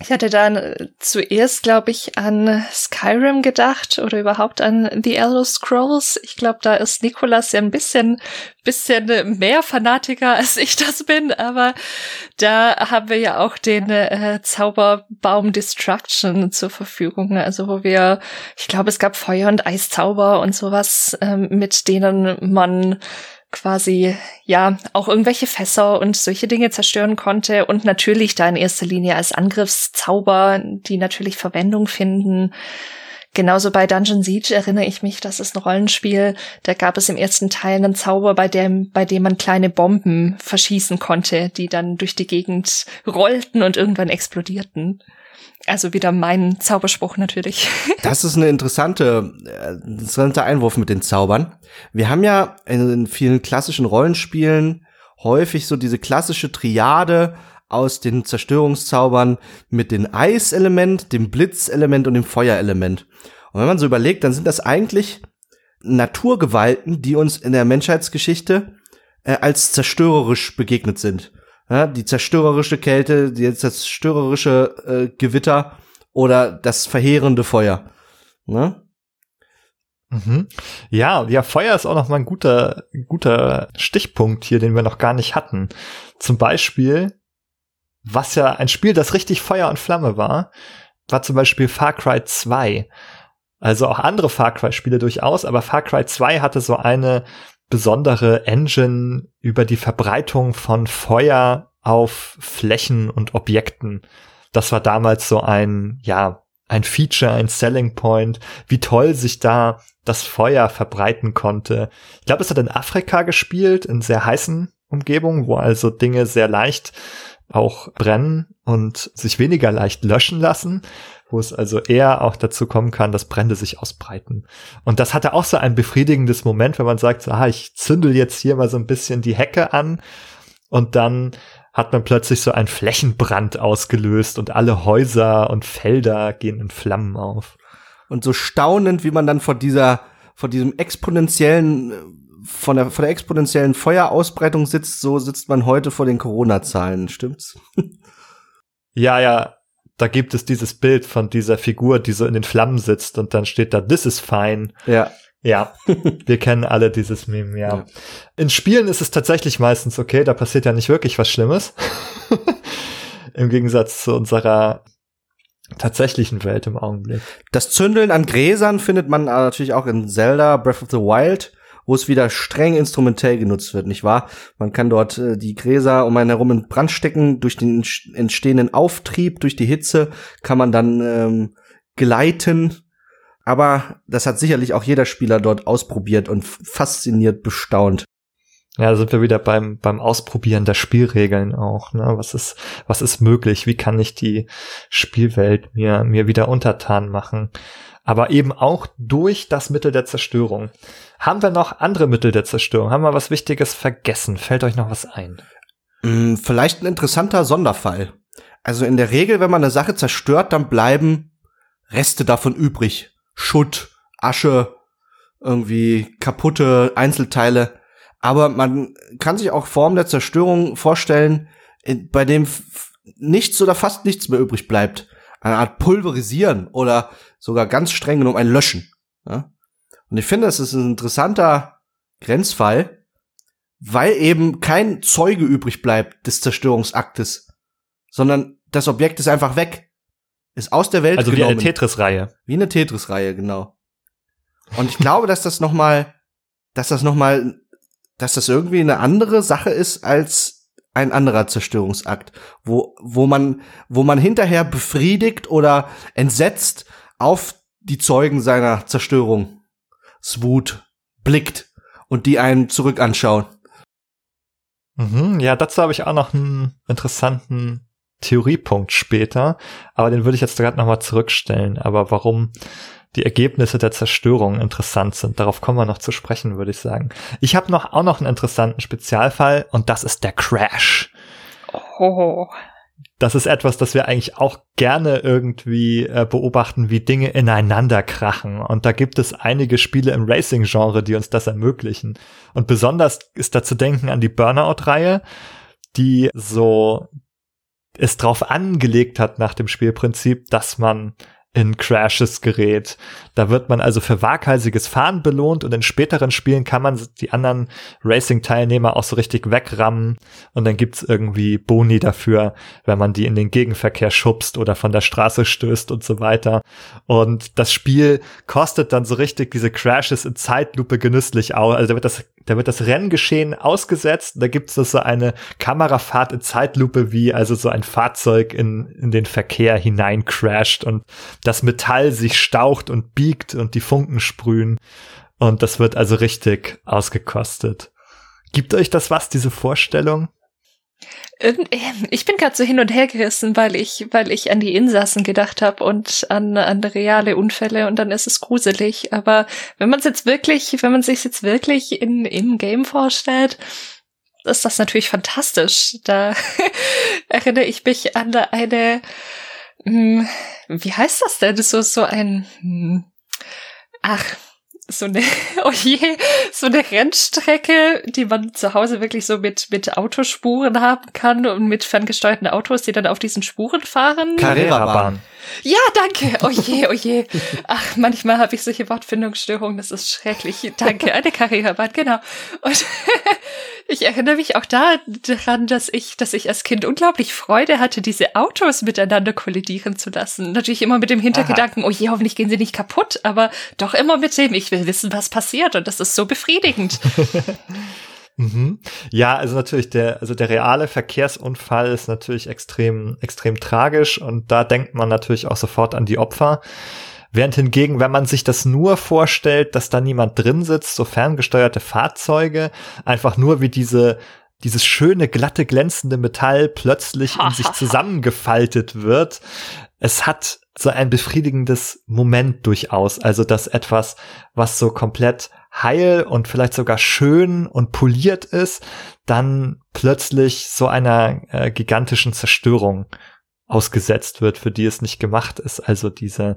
ich hatte dann äh, zuerst, glaube ich, an Skyrim gedacht oder überhaupt an The Elder Scrolls. Ich glaube, da ist Nikolas ja ein bisschen, bisschen mehr Fanatiker als ich das bin, aber da haben wir ja auch den äh, Zauberbaum Destruction zur Verfügung. Also wo wir, ich glaube, es gab Feuer- und Eiszauber und sowas, ähm, mit denen man quasi ja auch irgendwelche Fässer und solche Dinge zerstören konnte und natürlich da in erster Linie als Angriffszauber, die natürlich Verwendung finden. Genauso bei Dungeon Siege erinnere ich mich, das ist ein Rollenspiel, da gab es im ersten Teil einen Zauber, bei dem, bei dem man kleine Bomben verschießen konnte, die dann durch die Gegend rollten und irgendwann explodierten. Also wieder mein Zauberspruch natürlich. Das ist eine interessante, äh, interessanter Einwurf mit den Zaubern. Wir haben ja in vielen klassischen Rollenspielen häufig so diese klassische Triade aus den Zerstörungszaubern mit dem Eiselement, dem Blitzelement und dem Feuerelement. Und wenn man so überlegt, dann sind das eigentlich Naturgewalten, die uns in der Menschheitsgeschichte äh, als zerstörerisch begegnet sind. Ja, die zerstörerische Kälte, die zerstörerische äh, Gewitter oder das verheerende Feuer. Ne? Mhm. Ja, ja, Feuer ist auch noch mal ein guter, guter Stichpunkt hier, den wir noch gar nicht hatten. Zum Beispiel, was ja ein Spiel, das richtig Feuer und Flamme war, war zum Beispiel Far Cry 2. Also auch andere Far Cry Spiele durchaus, aber Far Cry 2 hatte so eine besondere Engine über die Verbreitung von Feuer auf Flächen und Objekten. Das war damals so ein, ja, ein Feature, ein Selling Point, wie toll sich da das Feuer verbreiten konnte. Ich glaube, es hat in Afrika gespielt, in sehr heißen Umgebungen, wo also Dinge sehr leicht auch brennen und sich weniger leicht löschen lassen, wo es also eher auch dazu kommen kann, dass Brände sich ausbreiten. Und das hatte auch so ein befriedigendes Moment, wenn man sagt, ah, ich zündel jetzt hier mal so ein bisschen die Hecke an und dann hat man plötzlich so einen Flächenbrand ausgelöst und alle Häuser und Felder gehen in Flammen auf. Und so staunend, wie man dann vor dieser, vor diesem exponentiellen, von der, vor der exponentiellen Feuerausbreitung sitzt, so sitzt man heute vor den Corona-Zahlen, stimmt's? ja, ja, da gibt es dieses Bild von dieser Figur, die so in den Flammen sitzt und dann steht da, this is fine. Ja. Ja, wir kennen alle dieses Meme, ja. ja. In Spielen ist es tatsächlich meistens okay, da passiert ja nicht wirklich was Schlimmes. Im Gegensatz zu unserer tatsächlichen Welt im Augenblick. Das Zündeln an Gräsern findet man natürlich auch in Zelda Breath of the Wild, wo es wieder streng instrumentell genutzt wird, nicht wahr? Man kann dort äh, die Gräser um einen herum in Brand stecken, durch den entstehenden Auftrieb, durch die Hitze kann man dann ähm, gleiten aber das hat sicherlich auch jeder Spieler dort ausprobiert und fasziniert bestaunt. Ja, da sind wir wieder beim, beim Ausprobieren der Spielregeln auch. Ne? Was ist, was ist möglich? Wie kann ich die Spielwelt mir, mir wieder untertan machen? Aber eben auch durch das Mittel der Zerstörung. Haben wir noch andere Mittel der Zerstörung? Haben wir was Wichtiges vergessen? Fällt euch noch was ein? Hm, vielleicht ein interessanter Sonderfall. Also in der Regel, wenn man eine Sache zerstört, dann bleiben Reste davon übrig. Schutt, Asche, irgendwie kaputte Einzelteile. Aber man kann sich auch Formen der Zerstörung vorstellen, bei dem nichts oder fast nichts mehr übrig bleibt. Eine Art Pulverisieren oder sogar ganz streng genommen ein Löschen. Ja? Und ich finde, das ist ein interessanter Grenzfall, weil eben kein Zeuge übrig bleibt des Zerstörungsaktes, sondern das Objekt ist einfach weg. Ist aus der Welt also genommen. Also wie eine Tetris-Reihe. Wie eine Tetris-Reihe, genau. Und ich glaube, dass das noch mal, dass das noch mal, dass das irgendwie eine andere Sache ist als ein anderer Zerstörungsakt, wo, wo man, wo man hinterher befriedigt oder entsetzt auf die Zeugen seiner Zerstörung, Swut, blickt und die einen zurück anschauen. Mhm, ja, dazu habe ich auch noch einen interessanten Theoriepunkt später, aber den würde ich jetzt gerade nochmal zurückstellen. Aber warum die Ergebnisse der Zerstörung interessant sind, darauf kommen wir noch zu sprechen, würde ich sagen. Ich habe noch auch noch einen interessanten Spezialfall und das ist der Crash. Oh. Das ist etwas, das wir eigentlich auch gerne irgendwie äh, beobachten, wie Dinge ineinander krachen. Und da gibt es einige Spiele im Racing-Genre, die uns das ermöglichen. Und besonders ist da zu denken an die Burnout-Reihe, die so es drauf angelegt hat nach dem Spielprinzip, dass man in Crashes gerät. Da wird man also für waghalsiges Fahren belohnt und in späteren Spielen kann man die anderen Racing-Teilnehmer auch so richtig wegrammen und dann gibt's irgendwie Boni dafür, wenn man die in den Gegenverkehr schubst oder von der Straße stößt und so weiter. Und das Spiel kostet dann so richtig diese Crashes in Zeitlupe genüsslich aus. Also da wird das da wird das Renngeschehen ausgesetzt. Da gibt es so eine Kamerafahrt in Zeitlupe, wie also so ein Fahrzeug in, in den Verkehr hinein crasht und das Metall sich staucht und biegt und die Funken sprühen. Und das wird also richtig ausgekostet. Gibt euch das was, diese Vorstellung? Ähm, ich bin gerade so hin und her gerissen, weil ich, weil ich an die Insassen gedacht habe und an, an reale Unfälle und dann ist es gruselig. Aber wenn man es jetzt wirklich, wenn man sich jetzt wirklich in, im Game vorstellt, ist das natürlich fantastisch. Da erinnere ich mich an eine, wie heißt das denn? So, so ein, hm, ach, so eine, oh je, so eine Rennstrecke, die man zu Hause wirklich so mit, mit Autospuren haben kann und mit ferngesteuerten Autos, die dann auf diesen Spuren fahren. Carrera-Bahn. Ja, danke. Oh je, oh je. Ach, manchmal habe ich solche Wortfindungsstörungen, das ist schrecklich. Danke, eine Carrera-Bahn, genau. Und ich erinnere mich auch daran, dass ich, dass ich als Kind unglaublich Freude hatte, diese Autos miteinander kollidieren zu lassen. Natürlich immer mit dem Hintergedanken, Aha. oh je, hoffentlich gehen sie nicht kaputt, aber doch immer mit dem, ich will wissen, was passiert und das ist so befriedigend. Mhm. Ja, also natürlich der, also der reale Verkehrsunfall ist natürlich extrem, extrem tragisch und da denkt man natürlich auch sofort an die Opfer. Während hingegen, wenn man sich das nur vorstellt, dass da niemand drin sitzt, so ferngesteuerte Fahrzeuge, einfach nur wie diese dieses schöne, glatte, glänzende Metall plötzlich in sich zusammengefaltet wird. Es hat so ein befriedigendes Moment durchaus. Also, dass etwas, was so komplett heil und vielleicht sogar schön und poliert ist, dann plötzlich so einer äh, gigantischen Zerstörung ausgesetzt wird, für die es nicht gemacht ist. Also diese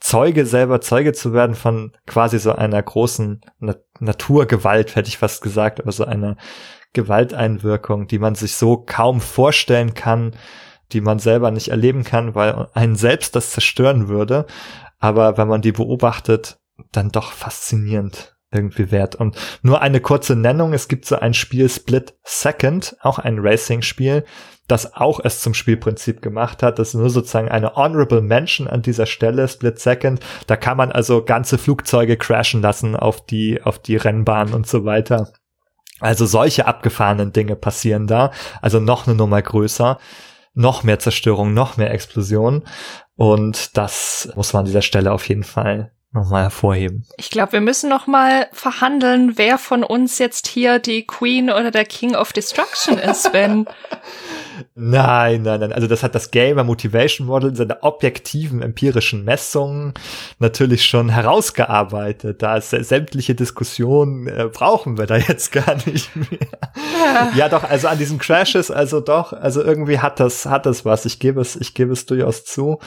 Zeuge selber Zeuge zu werden von quasi so einer großen Na Naturgewalt, hätte ich fast gesagt, aber so einer Gewalteinwirkung, die man sich so kaum vorstellen kann, die man selber nicht erleben kann, weil einen selbst das zerstören würde. Aber wenn man die beobachtet, dann doch faszinierend irgendwie wert. Und nur eine kurze Nennung. Es gibt so ein Spiel Split Second, auch ein Racing-Spiel, das auch es zum Spielprinzip gemacht hat. Das ist nur sozusagen eine Honorable Mention an dieser Stelle, Split Second. Da kann man also ganze Flugzeuge crashen lassen auf die, auf die Rennbahn und so weiter. Also solche abgefahrenen Dinge passieren da. Also noch eine Nummer größer. Noch mehr Zerstörung, noch mehr Explosion. Und das muss man an dieser Stelle auf jeden Fall nochmal hervorheben. Ich glaube, wir müssen nochmal verhandeln, wer von uns jetzt hier die Queen oder der King of Destruction ist, wenn Nein, nein, nein. Also das hat das Gamer Motivation Model in seiner objektiven empirischen Messungen natürlich schon herausgearbeitet. Da ist sämtliche Diskussionen äh, brauchen wir da jetzt gar nicht mehr. Ja. ja, doch. Also an diesen Crashes, also doch. Also irgendwie hat das hat das was. Ich gebe es, ich gebe es durchaus zu.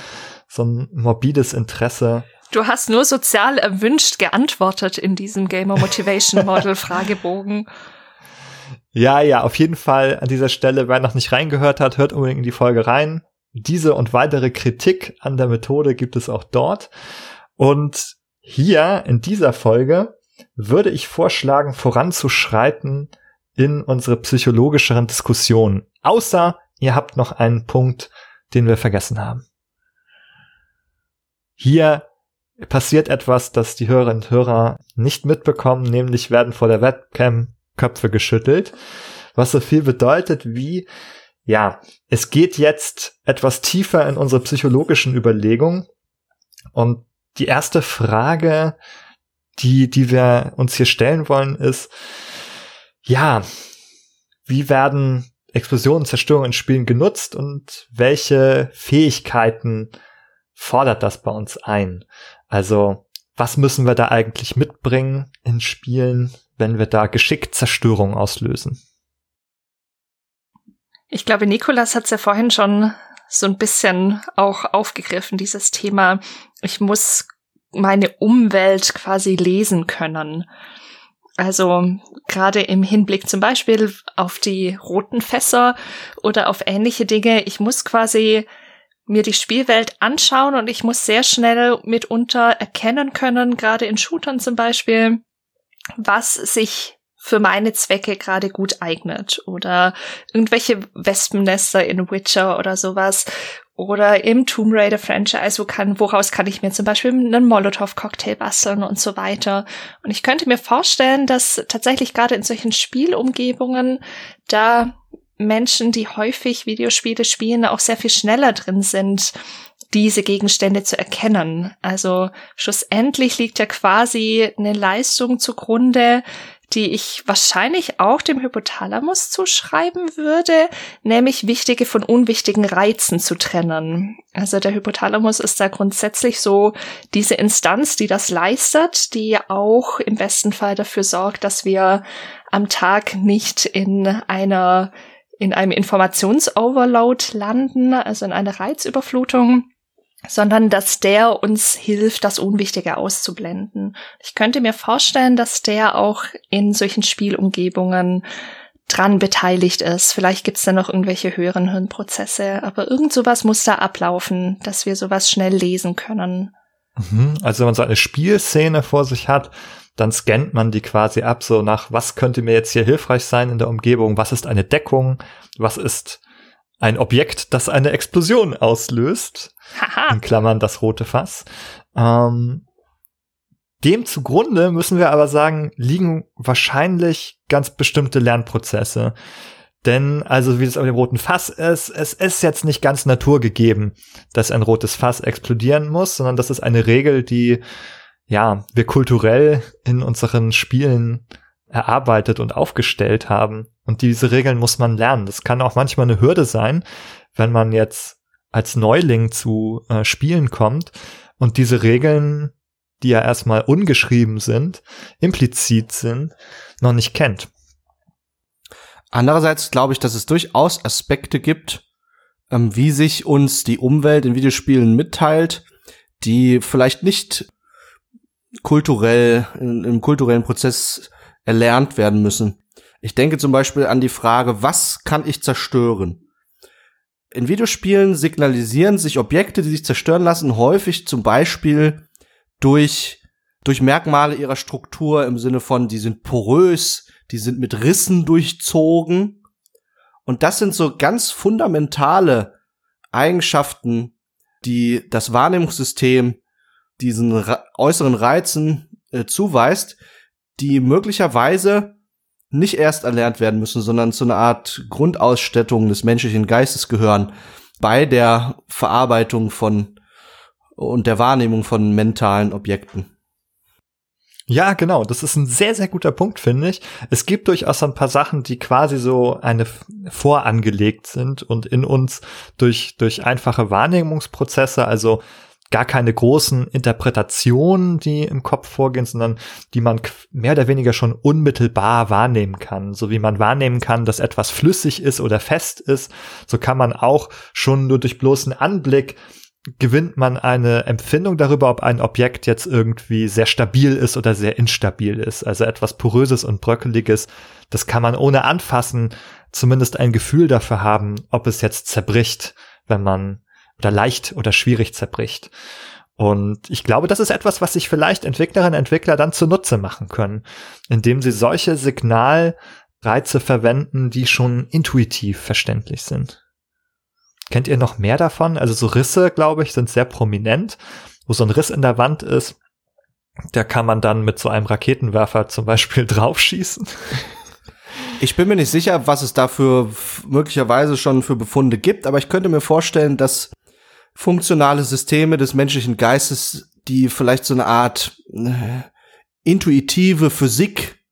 So ein morbides Interesse. Du hast nur sozial erwünscht geantwortet in diesem Gamer Motivation Model Fragebogen. Ja, ja, auf jeden Fall an dieser Stelle, wer noch nicht reingehört hat, hört unbedingt in die Folge rein. Diese und weitere Kritik an der Methode gibt es auch dort. Und hier in dieser Folge würde ich vorschlagen, voranzuschreiten in unsere psychologischeren Diskussionen. Außer ihr habt noch einen Punkt, den wir vergessen haben. Hier passiert etwas, das die Hörerinnen und Hörer nicht mitbekommen, nämlich werden vor der Webcam Köpfe geschüttelt, was so viel bedeutet wie, ja, es geht jetzt etwas tiefer in unsere psychologischen Überlegungen und die erste Frage, die, die wir uns hier stellen wollen, ist, ja, wie werden Explosionen, Zerstörungen in Spielen genutzt und welche Fähigkeiten fordert das bei uns ein? Also, was müssen wir da eigentlich mitbringen in Spielen? wenn wir da geschickt Zerstörung auslösen. Ich glaube, Nikolas hat es ja vorhin schon so ein bisschen auch aufgegriffen, dieses Thema, ich muss meine Umwelt quasi lesen können. Also gerade im Hinblick zum Beispiel auf die roten Fässer oder auf ähnliche Dinge, ich muss quasi mir die Spielwelt anschauen und ich muss sehr schnell mitunter erkennen können, gerade in Shootern zum Beispiel, was sich für meine Zwecke gerade gut eignet oder irgendwelche Wespennester in Witcher oder sowas oder im Tomb Raider Franchise, wo kann, woraus kann ich mir zum Beispiel einen Molotow-Cocktail basteln und so weiter. Und ich könnte mir vorstellen, dass tatsächlich gerade in solchen Spielumgebungen da Menschen, die häufig Videospiele spielen, auch sehr viel schneller drin sind, diese Gegenstände zu erkennen. Also schlussendlich liegt ja quasi eine Leistung zugrunde, die ich wahrscheinlich auch dem Hypothalamus zuschreiben würde, nämlich wichtige von unwichtigen Reizen zu trennen. Also der Hypothalamus ist da grundsätzlich so diese Instanz, die das leistet, die auch im besten Fall dafür sorgt, dass wir am Tag nicht in einer in einem Informationsoverload landen, also in einer Reizüberflutung, sondern dass der uns hilft, das Unwichtige auszublenden. Ich könnte mir vorstellen, dass der auch in solchen Spielumgebungen dran beteiligt ist. Vielleicht gibt's da noch irgendwelche höheren Hirnprozesse, aber irgend sowas muss da ablaufen, dass wir sowas schnell lesen können. Mhm. Also wenn man so eine Spielszene vor sich hat, dann scannt man die quasi ab, so nach, was könnte mir jetzt hier hilfreich sein in der Umgebung, was ist eine Deckung, was ist ein Objekt, das eine Explosion auslöst. Haha. In Klammern das rote Fass. Ähm, dem zugrunde müssen wir aber sagen, liegen wahrscheinlich ganz bestimmte Lernprozesse. Denn, also wie es auf dem roten Fass ist, es ist jetzt nicht ganz naturgegeben, dass ein rotes Fass explodieren muss, sondern das ist eine Regel, die, ja, wir kulturell in unseren Spielen erarbeitet und aufgestellt haben. Und diese Regeln muss man lernen. Das kann auch manchmal eine Hürde sein, wenn man jetzt als Neuling zu äh, Spielen kommt und diese Regeln, die ja erstmal ungeschrieben sind, implizit sind, noch nicht kennt. Andererseits glaube ich, dass es durchaus Aspekte gibt, ähm, wie sich uns die Umwelt in Videospielen mitteilt, die vielleicht nicht kulturell, in, im kulturellen Prozess erlernt werden müssen. Ich denke zum Beispiel an die Frage, was kann ich zerstören? In Videospielen signalisieren sich Objekte, die sich zerstören lassen, häufig zum Beispiel durch, durch Merkmale ihrer Struktur im Sinne von, die sind porös, die sind mit Rissen durchzogen. Und das sind so ganz fundamentale Eigenschaften, die das Wahrnehmungssystem diesen äußeren Reizen äh, zuweist, die möglicherweise nicht erst erlernt werden müssen, sondern zu einer Art Grundausstattung des menschlichen Geistes gehören bei der Verarbeitung von und der Wahrnehmung von mentalen Objekten. Ja, genau. Das ist ein sehr, sehr guter Punkt, finde ich. Es gibt durchaus ein paar Sachen, die quasi so eine vorangelegt sind und in uns durch, durch einfache Wahrnehmungsprozesse, also gar keine großen Interpretationen, die im Kopf vorgehen, sondern die man mehr oder weniger schon unmittelbar wahrnehmen kann. So wie man wahrnehmen kann, dass etwas flüssig ist oder fest ist, so kann man auch schon nur durch bloßen Anblick gewinnt man eine Empfindung darüber, ob ein Objekt jetzt irgendwie sehr stabil ist oder sehr instabil ist. Also etwas poröses und bröckeliges. Das kann man ohne anfassen zumindest ein Gefühl dafür haben, ob es jetzt zerbricht, wenn man oder leicht oder schwierig zerbricht. Und ich glaube, das ist etwas, was sich vielleicht Entwicklerinnen und Entwickler dann zunutze machen können, indem sie solche Signalreize verwenden, die schon intuitiv verständlich sind. Kennt ihr noch mehr davon? Also so Risse, glaube ich, sind sehr prominent, wo so ein Riss in der Wand ist. Da kann man dann mit so einem Raketenwerfer zum Beispiel draufschießen. Ich bin mir nicht sicher, was es dafür möglicherweise schon für Befunde gibt, aber ich könnte mir vorstellen, dass funktionale Systeme des menschlichen Geistes, die vielleicht so eine Art äh, intuitive Physik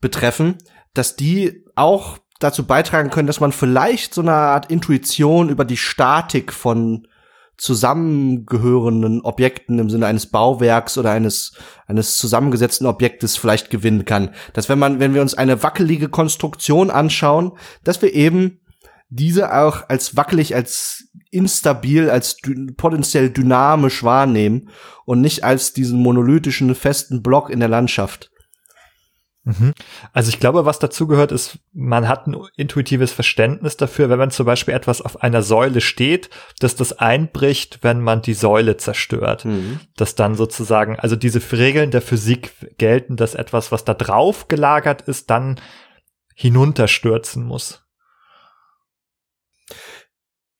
betreffen, dass die auch dazu beitragen können, dass man vielleicht so eine Art Intuition über die Statik von zusammengehörenden Objekten im Sinne eines Bauwerks oder eines eines zusammengesetzten Objektes vielleicht gewinnen kann. Dass wenn man, wenn wir uns eine wackelige Konstruktion anschauen, dass wir eben diese auch als wackelig, als instabil, als potenziell dynamisch wahrnehmen und nicht als diesen monolithischen festen Block in der Landschaft. Mhm. Also ich glaube, was dazu gehört, ist, man hat ein intuitives Verständnis dafür, wenn man zum Beispiel etwas auf einer Säule steht, dass das einbricht, wenn man die Säule zerstört. Mhm. Dass dann sozusagen, also diese Regeln der Physik gelten, dass etwas, was da drauf gelagert ist, dann hinunterstürzen muss.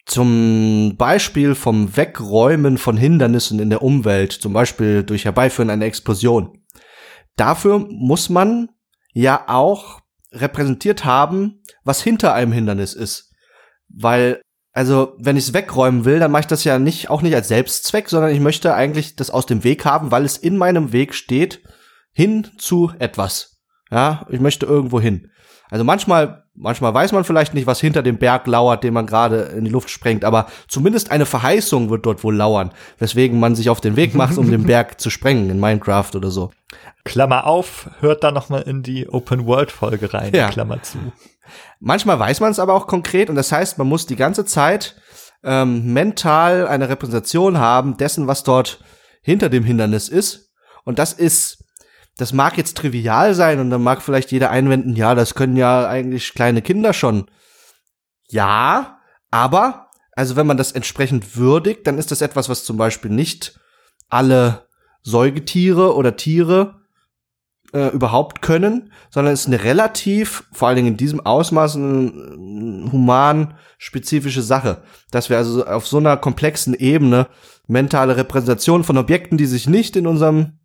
Zum Beispiel vom Wegräumen von Hindernissen in der Umwelt, zum Beispiel durch Herbeiführen einer Explosion. Dafür muss man ja auch repräsentiert haben, was hinter einem Hindernis ist. Weil, also, wenn ich es wegräumen will, dann mache ich das ja nicht, auch nicht als Selbstzweck, sondern ich möchte eigentlich das aus dem Weg haben, weil es in meinem Weg steht, hin zu etwas. Ja, ich möchte irgendwo hin. Also manchmal, manchmal weiß man vielleicht nicht, was hinter dem Berg lauert, den man gerade in die Luft sprengt, aber zumindest eine Verheißung wird dort wohl lauern, weswegen man sich auf den Weg macht, um den Berg zu sprengen in Minecraft oder so. Klammer auf, hört da noch mal in die Open World Folge rein, ja. Klammer zu. Manchmal weiß man es aber auch konkret und das heißt, man muss die ganze Zeit ähm, mental eine Repräsentation haben dessen, was dort hinter dem Hindernis ist. Und das ist das mag jetzt trivial sein und dann mag vielleicht jeder einwenden, ja, das können ja eigentlich kleine Kinder schon. Ja, aber, also wenn man das entsprechend würdigt, dann ist das etwas, was zum Beispiel nicht alle Säugetiere oder Tiere äh, überhaupt können, sondern ist eine relativ, vor allen Dingen in diesem Ausmaß, eine human spezifische Sache, dass wir also auf so einer komplexen Ebene mentale Repräsentation von Objekten, die sich nicht in unserem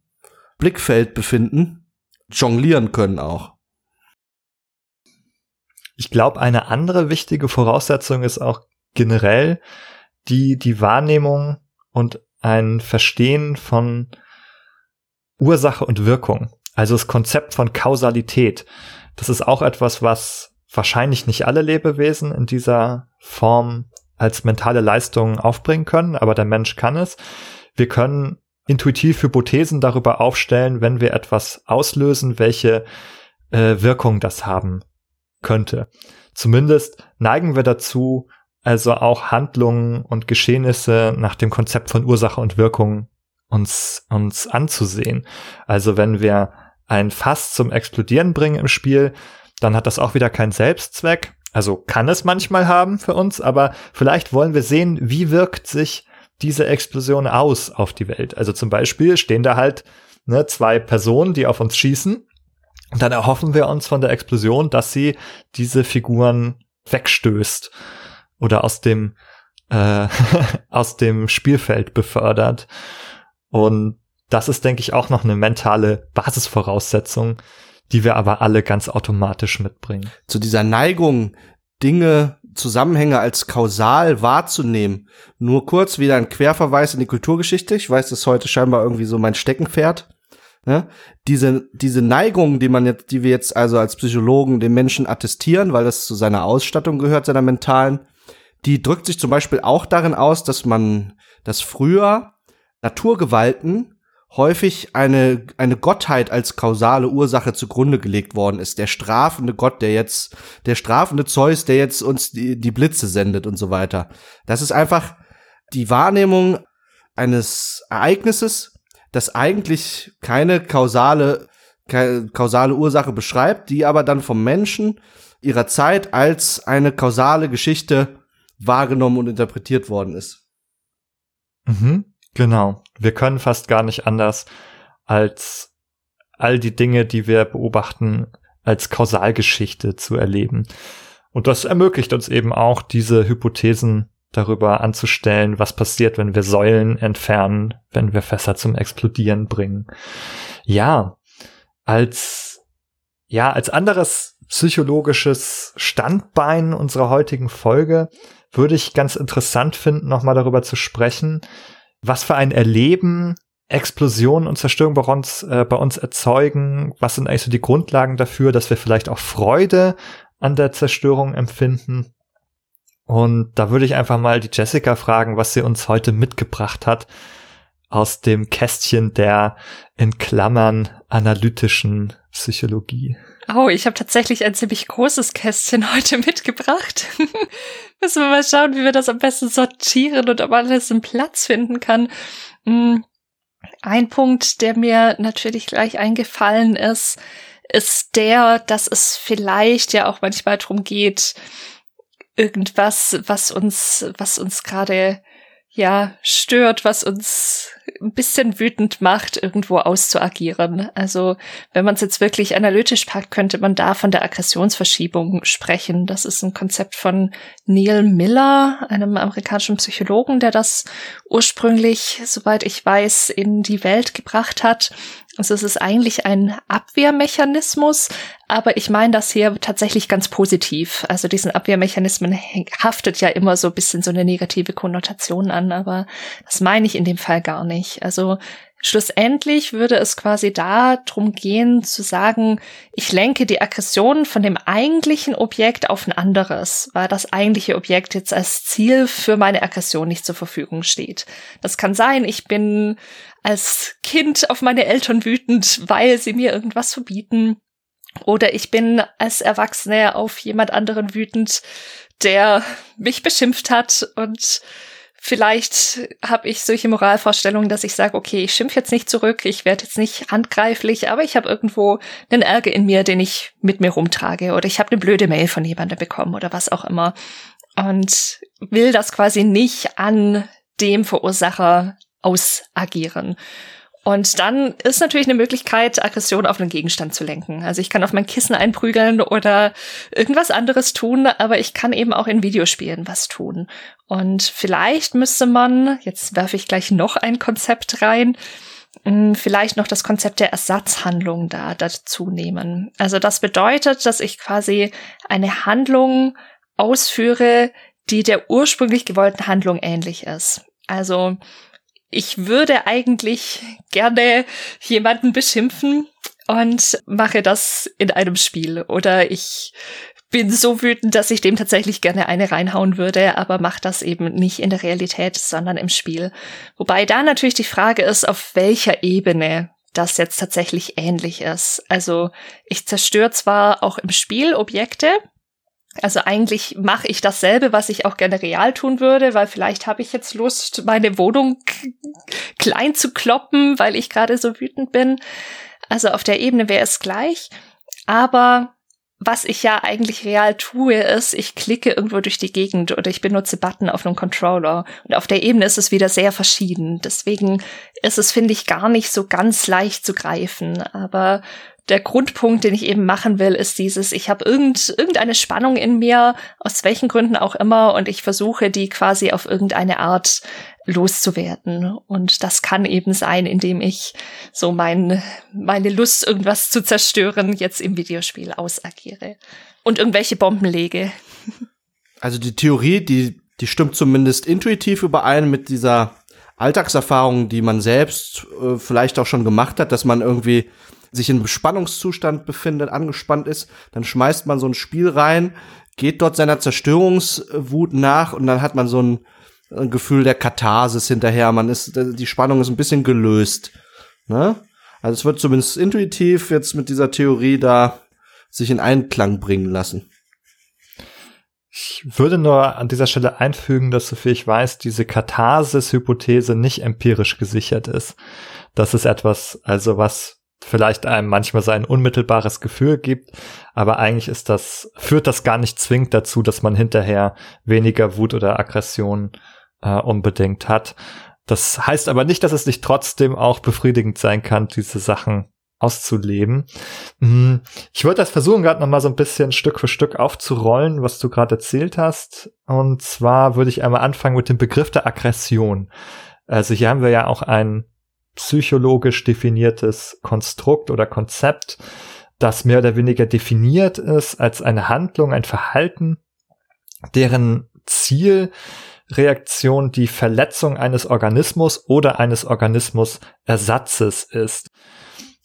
Blickfeld befinden, jonglieren können auch. Ich glaube, eine andere wichtige Voraussetzung ist auch generell die, die Wahrnehmung und ein Verstehen von Ursache und Wirkung. Also das Konzept von Kausalität. Das ist auch etwas, was wahrscheinlich nicht alle Lebewesen in dieser Form als mentale Leistung aufbringen können, aber der Mensch kann es. Wir können intuitiv Hypothesen darüber aufstellen, wenn wir etwas auslösen, welche äh, Wirkung das haben könnte. Zumindest neigen wir dazu, also auch Handlungen und Geschehnisse nach dem Konzept von Ursache und Wirkung uns, uns anzusehen. Also wenn wir ein Fass zum Explodieren bringen im Spiel, dann hat das auch wieder keinen Selbstzweck. Also kann es manchmal haben für uns, aber vielleicht wollen wir sehen, wie wirkt sich diese Explosion aus auf die Welt. Also zum Beispiel stehen da halt ne, zwei Personen, die auf uns schießen und dann erhoffen wir uns von der Explosion, dass sie diese Figuren wegstößt oder aus dem äh, aus dem Spielfeld befördert. Und das ist, denke ich, auch noch eine mentale Basisvoraussetzung, die wir aber alle ganz automatisch mitbringen. Zu dieser Neigung, Dinge, Zusammenhänge als kausal wahrzunehmen. Nur kurz wieder ein Querverweis in die Kulturgeschichte. Ich weiß, das heute scheinbar irgendwie so mein Steckenpferd. Ne? Diese, diese Neigung, die man jetzt, die wir jetzt also als Psychologen dem Menschen attestieren, weil das zu seiner Ausstattung gehört, seiner mentalen, die drückt sich zum Beispiel auch darin aus, dass man, dass früher Naturgewalten häufig eine, eine Gottheit als kausale Ursache zugrunde gelegt worden ist. Der strafende Gott, der jetzt, der strafende Zeus, der jetzt uns die, die Blitze sendet und so weiter. Das ist einfach die Wahrnehmung eines Ereignisses, das eigentlich keine kausale, keine kausale Ursache beschreibt, die aber dann vom Menschen ihrer Zeit als eine kausale Geschichte wahrgenommen und interpretiert worden ist. Mhm, genau. Wir können fast gar nicht anders als all die Dinge, die wir beobachten, als Kausalgeschichte zu erleben. Und das ermöglicht uns eben auch, diese Hypothesen darüber anzustellen, was passiert, wenn wir Säulen entfernen, wenn wir Fässer zum Explodieren bringen. Ja, als, ja, als anderes psychologisches Standbein unserer heutigen Folge würde ich ganz interessant finden, nochmal darüber zu sprechen, was für ein Erleben Explosionen und Zerstörung bei uns, äh, bei uns erzeugen. Was sind eigentlich so die Grundlagen dafür, dass wir vielleicht auch Freude an der Zerstörung empfinden? Und da würde ich einfach mal die Jessica fragen, was sie uns heute mitgebracht hat aus dem Kästchen der in Klammern analytischen Psychologie. Oh, ich habe tatsächlich ein ziemlich großes Kästchen heute mitgebracht. Müssen wir mal schauen, wie wir das am besten sortieren und ob alles einen Platz finden kann. Hm, ein Punkt, der mir natürlich gleich eingefallen ist, ist der, dass es vielleicht ja auch manchmal darum geht, irgendwas, was uns, was uns gerade ja stört, was uns ein bisschen wütend macht, irgendwo auszuagieren. Also wenn man es jetzt wirklich analytisch packt, könnte man da von der Aggressionsverschiebung sprechen. Das ist ein Konzept von Neil Miller, einem amerikanischen Psychologen, der das ursprünglich, soweit ich weiß, in die Welt gebracht hat. Also es ist eigentlich ein Abwehrmechanismus, aber ich meine das hier tatsächlich ganz positiv. Also diesen Abwehrmechanismen haftet ja immer so ein bisschen so eine negative Konnotation an, aber das meine ich in dem Fall gar nicht. Also Schlussendlich würde es quasi darum gehen zu sagen, ich lenke die Aggression von dem eigentlichen Objekt auf ein anderes, weil das eigentliche Objekt jetzt als Ziel für meine Aggression nicht zur Verfügung steht. Das kann sein, ich bin als Kind auf meine Eltern wütend, weil sie mir irgendwas verbieten. Oder ich bin als Erwachsene auf jemand anderen wütend, der mich beschimpft hat. Und Vielleicht habe ich solche Moralvorstellungen, dass ich sage, okay, ich schimpf jetzt nicht zurück, ich werde jetzt nicht handgreiflich, aber ich habe irgendwo einen Ärger in mir, den ich mit mir rumtrage. Oder ich habe eine blöde Mail von jemandem bekommen oder was auch immer. Und will das quasi nicht an dem Verursacher ausagieren. Und dann ist natürlich eine Möglichkeit, Aggression auf einen Gegenstand zu lenken. Also ich kann auf mein Kissen einprügeln oder irgendwas anderes tun, aber ich kann eben auch in Videospielen was tun. Und vielleicht müsste man, jetzt werfe ich gleich noch ein Konzept rein, hm, vielleicht noch das Konzept der Ersatzhandlung da dazu nehmen. Also das bedeutet, dass ich quasi eine Handlung ausführe, die der ursprünglich gewollten Handlung ähnlich ist. Also ich würde eigentlich gerne jemanden beschimpfen und mache das in einem Spiel. Oder ich bin so wütend, dass ich dem tatsächlich gerne eine reinhauen würde, aber mache das eben nicht in der Realität, sondern im Spiel. Wobei da natürlich die Frage ist, auf welcher Ebene das jetzt tatsächlich ähnlich ist. Also ich zerstöre zwar auch im Spiel Objekte, also eigentlich mache ich dasselbe, was ich auch gerne real tun würde, weil vielleicht habe ich jetzt Lust, meine Wohnung klein zu kloppen, weil ich gerade so wütend bin. Also auf der Ebene wäre es gleich. Aber was ich ja eigentlich real tue, ist, ich klicke irgendwo durch die Gegend oder ich benutze Button auf einem Controller. Und auf der Ebene ist es wieder sehr verschieden. Deswegen ist es, finde ich, gar nicht so ganz leicht zu greifen. Aber der Grundpunkt, den ich eben machen will, ist dieses, ich habe irgend, irgendeine Spannung in mir, aus welchen Gründen auch immer, und ich versuche die quasi auf irgendeine Art loszuwerden. Und das kann eben sein, indem ich so mein, meine Lust, irgendwas zu zerstören, jetzt im Videospiel ausagiere. Und irgendwelche Bomben lege. Also die Theorie, die, die stimmt zumindest intuitiv überein mit dieser Alltagserfahrung, die man selbst äh, vielleicht auch schon gemacht hat, dass man irgendwie sich in einem Spannungszustand befindet, angespannt ist, dann schmeißt man so ein Spiel rein, geht dort seiner Zerstörungswut nach und dann hat man so ein, ein Gefühl der Katharsis hinterher. Man ist, die Spannung ist ein bisschen gelöst. Ne? Also es wird zumindest intuitiv jetzt mit dieser Theorie da sich in Einklang bringen lassen. Ich würde nur an dieser Stelle einfügen, dass soviel ich weiß, diese Katharsis-Hypothese nicht empirisch gesichert ist. Das ist etwas, also was vielleicht einem manchmal so ein unmittelbares Gefühl gibt, aber eigentlich ist das, führt das gar nicht zwingend dazu, dass man hinterher weniger Wut oder Aggression äh, unbedingt hat. Das heißt aber nicht, dass es nicht trotzdem auch befriedigend sein kann, diese Sachen auszuleben. Hm, ich würde das versuchen, gerade noch mal so ein bisschen Stück für Stück aufzurollen, was du gerade erzählt hast. Und zwar würde ich einmal anfangen mit dem Begriff der Aggression. Also hier haben wir ja auch ein psychologisch definiertes Konstrukt oder Konzept, das mehr oder weniger definiert ist als eine Handlung, ein Verhalten, deren Zielreaktion die Verletzung eines Organismus oder eines Organismusersatzes ist.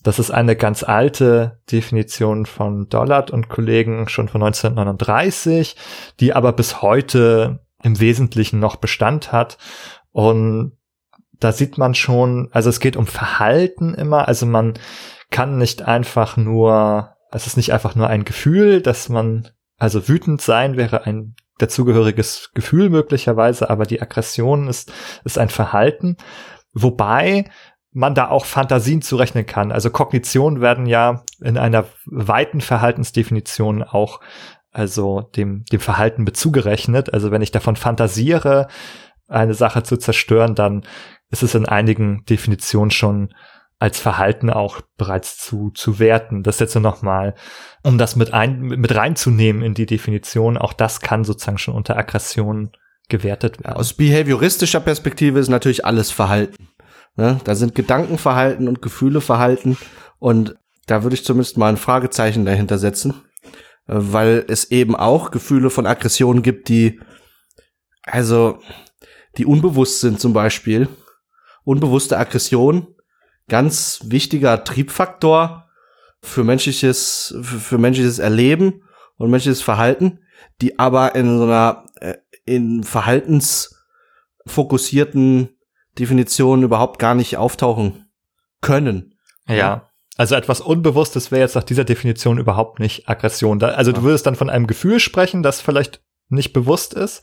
Das ist eine ganz alte Definition von Dollard und Kollegen schon von 1939, die aber bis heute im Wesentlichen noch Bestand hat und da sieht man schon, also es geht um Verhalten immer, also man kann nicht einfach nur, es ist nicht einfach nur ein Gefühl, dass man, also wütend sein wäre ein dazugehöriges Gefühl möglicherweise, aber die Aggression ist, ist ein Verhalten, wobei man da auch Fantasien zurechnen kann. Also Kognitionen werden ja in einer weiten Verhaltensdefinition auch also dem, dem Verhalten bezugerechnet. Also wenn ich davon fantasiere, eine Sache zu zerstören, dann ist es in einigen Definitionen schon als Verhalten auch bereits zu, zu werten. Das jetzt noch mal, um das mit, ein, mit reinzunehmen in die Definition, auch das kann sozusagen schon unter Aggression gewertet werden. Aus behavioristischer Perspektive ist natürlich alles Verhalten. Ne? Da sind Gedankenverhalten und Gefühle Verhalten und da würde ich zumindest mal ein Fragezeichen dahinter setzen, äh, weil es eben auch Gefühle von Aggression gibt, die also die unbewusst sind zum Beispiel unbewusste Aggression, ganz wichtiger Triebfaktor für menschliches, für, menschliches Erleben und menschliches Verhalten, die aber in so einer, äh, in verhaltensfokussierten Definitionen überhaupt gar nicht auftauchen können. Ja. Also etwas Unbewusstes wäre jetzt nach dieser Definition überhaupt nicht Aggression. also du würdest dann von einem Gefühl sprechen, das vielleicht nicht bewusst ist.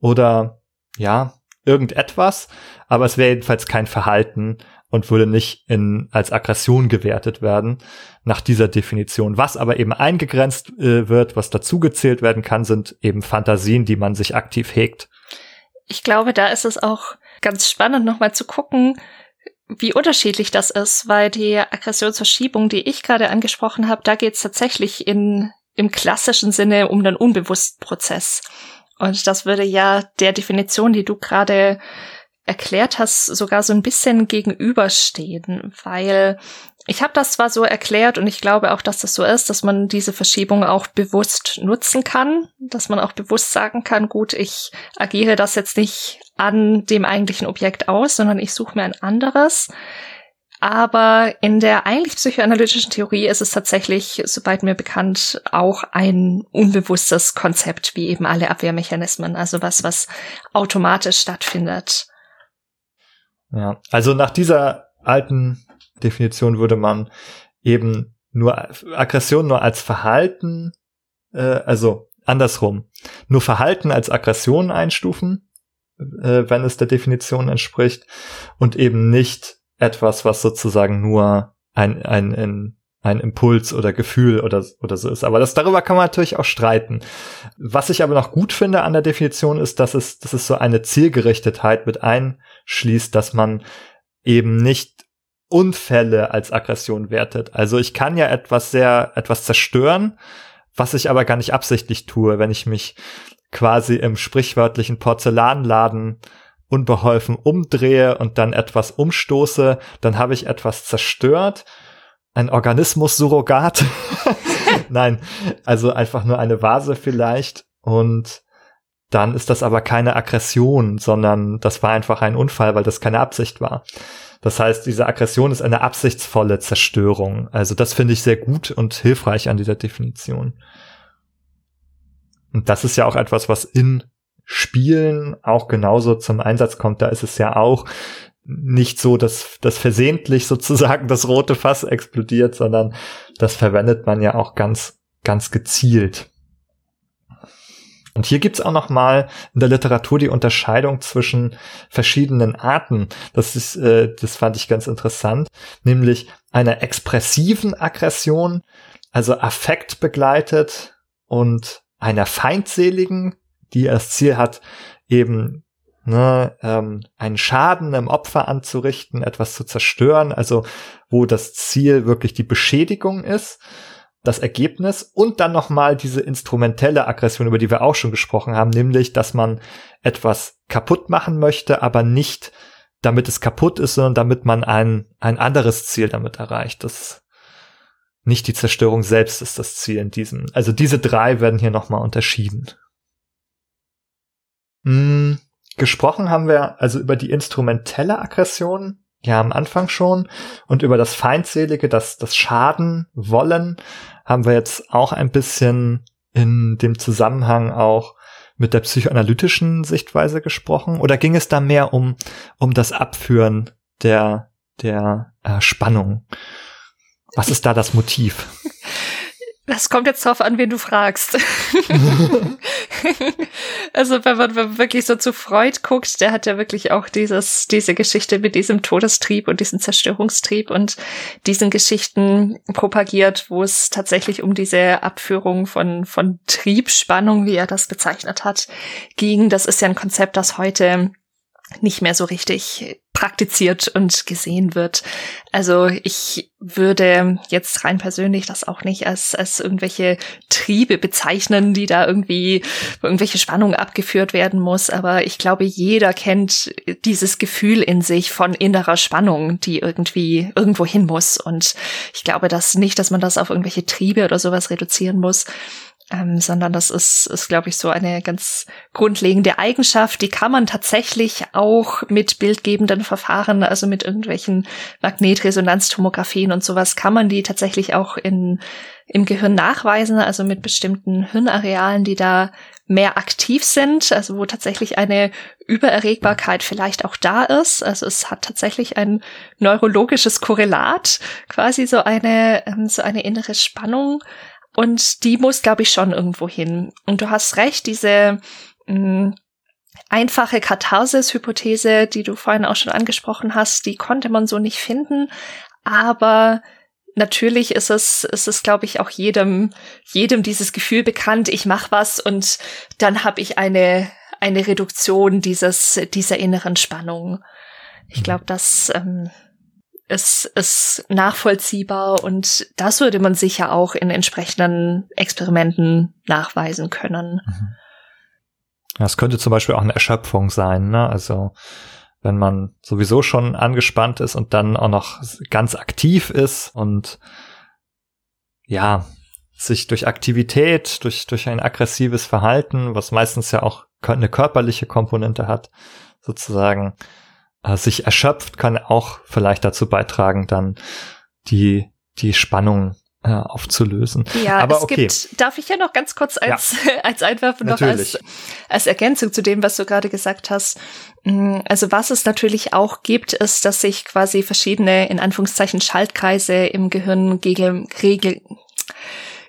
Oder ja, irgendetwas, aber es wäre jedenfalls kein Verhalten und würde nicht in, als Aggression gewertet werden nach dieser Definition. Was aber eben eingegrenzt äh, wird, was dazugezählt werden kann, sind eben Fantasien, die man sich aktiv hegt. Ich glaube, da ist es auch ganz spannend, nochmal zu gucken, wie unterschiedlich das ist, weil die Aggressionsverschiebung, die ich gerade angesprochen habe, da geht es tatsächlich in, im klassischen Sinne um den unbewussten Prozess. Und das würde ja der Definition, die du gerade erklärt hast, sogar so ein bisschen gegenüberstehen, weil ich habe das zwar so erklärt und ich glaube auch, dass das so ist, dass man diese Verschiebung auch bewusst nutzen kann, dass man auch bewusst sagen kann, gut, ich agiere das jetzt nicht an dem eigentlichen Objekt aus, sondern ich suche mir ein anderes. Aber in der eigentlich psychoanalytischen Theorie ist es tatsächlich, soweit mir bekannt, auch ein unbewusstes Konzept, wie eben alle Abwehrmechanismen. Also was, was automatisch stattfindet. Ja, also nach dieser alten Definition würde man eben nur Aggression nur als Verhalten, äh, also andersrum, nur Verhalten als Aggression einstufen, äh, wenn es der Definition entspricht, und eben nicht etwas, was sozusagen nur ein, ein, ein, ein Impuls oder Gefühl oder, oder so ist. Aber das, darüber kann man natürlich auch streiten. Was ich aber noch gut finde an der Definition ist, dass es, dass es so eine Zielgerichtetheit mit einschließt, dass man eben nicht Unfälle als Aggression wertet. Also ich kann ja etwas sehr, etwas zerstören, was ich aber gar nicht absichtlich tue, wenn ich mich quasi im sprichwörtlichen Porzellanladen unbeholfen umdrehe und dann etwas umstoße, dann habe ich etwas zerstört. Ein Organismus-Surrogat. Nein, also einfach nur eine Vase vielleicht. Und dann ist das aber keine Aggression, sondern das war einfach ein Unfall, weil das keine Absicht war. Das heißt, diese Aggression ist eine absichtsvolle Zerstörung. Also das finde ich sehr gut und hilfreich an dieser Definition. Und das ist ja auch etwas, was in Spielen auch genauso zum Einsatz kommt. Da ist es ja auch nicht so, dass das versehentlich sozusagen das rote Fass explodiert, sondern das verwendet man ja auch ganz, ganz gezielt. Und hier gibt's auch noch mal in der Literatur die Unterscheidung zwischen verschiedenen Arten. Das ist, äh, das fand ich ganz interessant, nämlich einer expressiven Aggression, also Affekt begleitet und einer feindseligen die als Ziel hat, eben ne, ähm, einen Schaden im Opfer anzurichten, etwas zu zerstören, also wo das Ziel wirklich die Beschädigung ist, das Ergebnis und dann nochmal diese instrumentelle Aggression, über die wir auch schon gesprochen haben, nämlich, dass man etwas kaputt machen möchte, aber nicht damit es kaputt ist, sondern damit man ein, ein anderes Ziel damit erreicht. Das nicht die Zerstörung selbst ist das Ziel in diesem. Also diese drei werden hier nochmal unterschieden. Hm, gesprochen haben wir also über die instrumentelle Aggression, ja am Anfang schon, und über das feindselige, das, das Schaden wollen, haben wir jetzt auch ein bisschen in dem Zusammenhang auch mit der psychoanalytischen Sichtweise gesprochen? Oder ging es da mehr um, um das Abführen der, der äh, Spannung? Was ist da das Motiv? Das kommt jetzt drauf an, wen du fragst. also wenn man wirklich so zu Freud guckt, der hat ja wirklich auch dieses, diese Geschichte mit diesem Todestrieb und diesem Zerstörungstrieb und diesen Geschichten propagiert, wo es tatsächlich um diese Abführung von, von Triebspannung, wie er das bezeichnet hat, ging. Das ist ja ein Konzept, das heute nicht mehr so richtig praktiziert und gesehen wird. Also ich würde jetzt rein persönlich das auch nicht als, als irgendwelche Triebe bezeichnen, die da irgendwie, irgendwelche Spannung abgeführt werden muss. Aber ich glaube, jeder kennt dieses Gefühl in sich von innerer Spannung, die irgendwie irgendwo hin muss. Und ich glaube das nicht, dass man das auf irgendwelche Triebe oder sowas reduzieren muss ähm, sondern das ist, ist glaube ich, so eine ganz grundlegende Eigenschaft. Die kann man tatsächlich auch mit bildgebenden Verfahren, also mit irgendwelchen Magnetresonanztomographien und sowas, kann man die tatsächlich auch in, im Gehirn nachweisen, also mit bestimmten Hirnarealen, die da mehr aktiv sind, also wo tatsächlich eine Übererregbarkeit vielleicht auch da ist. Also es hat tatsächlich ein neurologisches Korrelat, quasi so eine, ähm, so eine innere Spannung und die muss, glaube ich, schon irgendwo hin. Und du hast recht, diese mh, mm, einfache Katharsis-Hypothese, die du vorhin auch schon angesprochen hast, die konnte man so nicht finden. Aber natürlich ist es, ist es, glaube ich, auch jedem, jedem dieses Gefühl bekannt, ich mache was und dann habe ich eine, eine Reduktion dieses, dieser inneren Spannung. Ich glaube, das ähm, ist, ist nachvollziehbar und das würde man sicher auch in entsprechenden Experimenten nachweisen können. Das mhm. könnte zum Beispiel auch eine Erschöpfung sein, ne? Also wenn man sowieso schon angespannt ist und dann auch noch ganz aktiv ist und ja, sich durch Aktivität, durch, durch ein aggressives Verhalten, was meistens ja auch eine körperliche Komponente hat, sozusagen, äh, sich erschöpft, kann auch vielleicht dazu beitragen, dann die, die Spannung äh, aufzulösen. Ja, aber es okay. gibt, darf ich ja noch ganz kurz als, ja. als Einwerfen noch als, als Ergänzung zu dem, was du gerade gesagt hast. Mm, also was es natürlich auch gibt, ist, dass sich quasi verschiedene, in Anführungszeichen, Schaltkreise im Gehirn gegen, regel,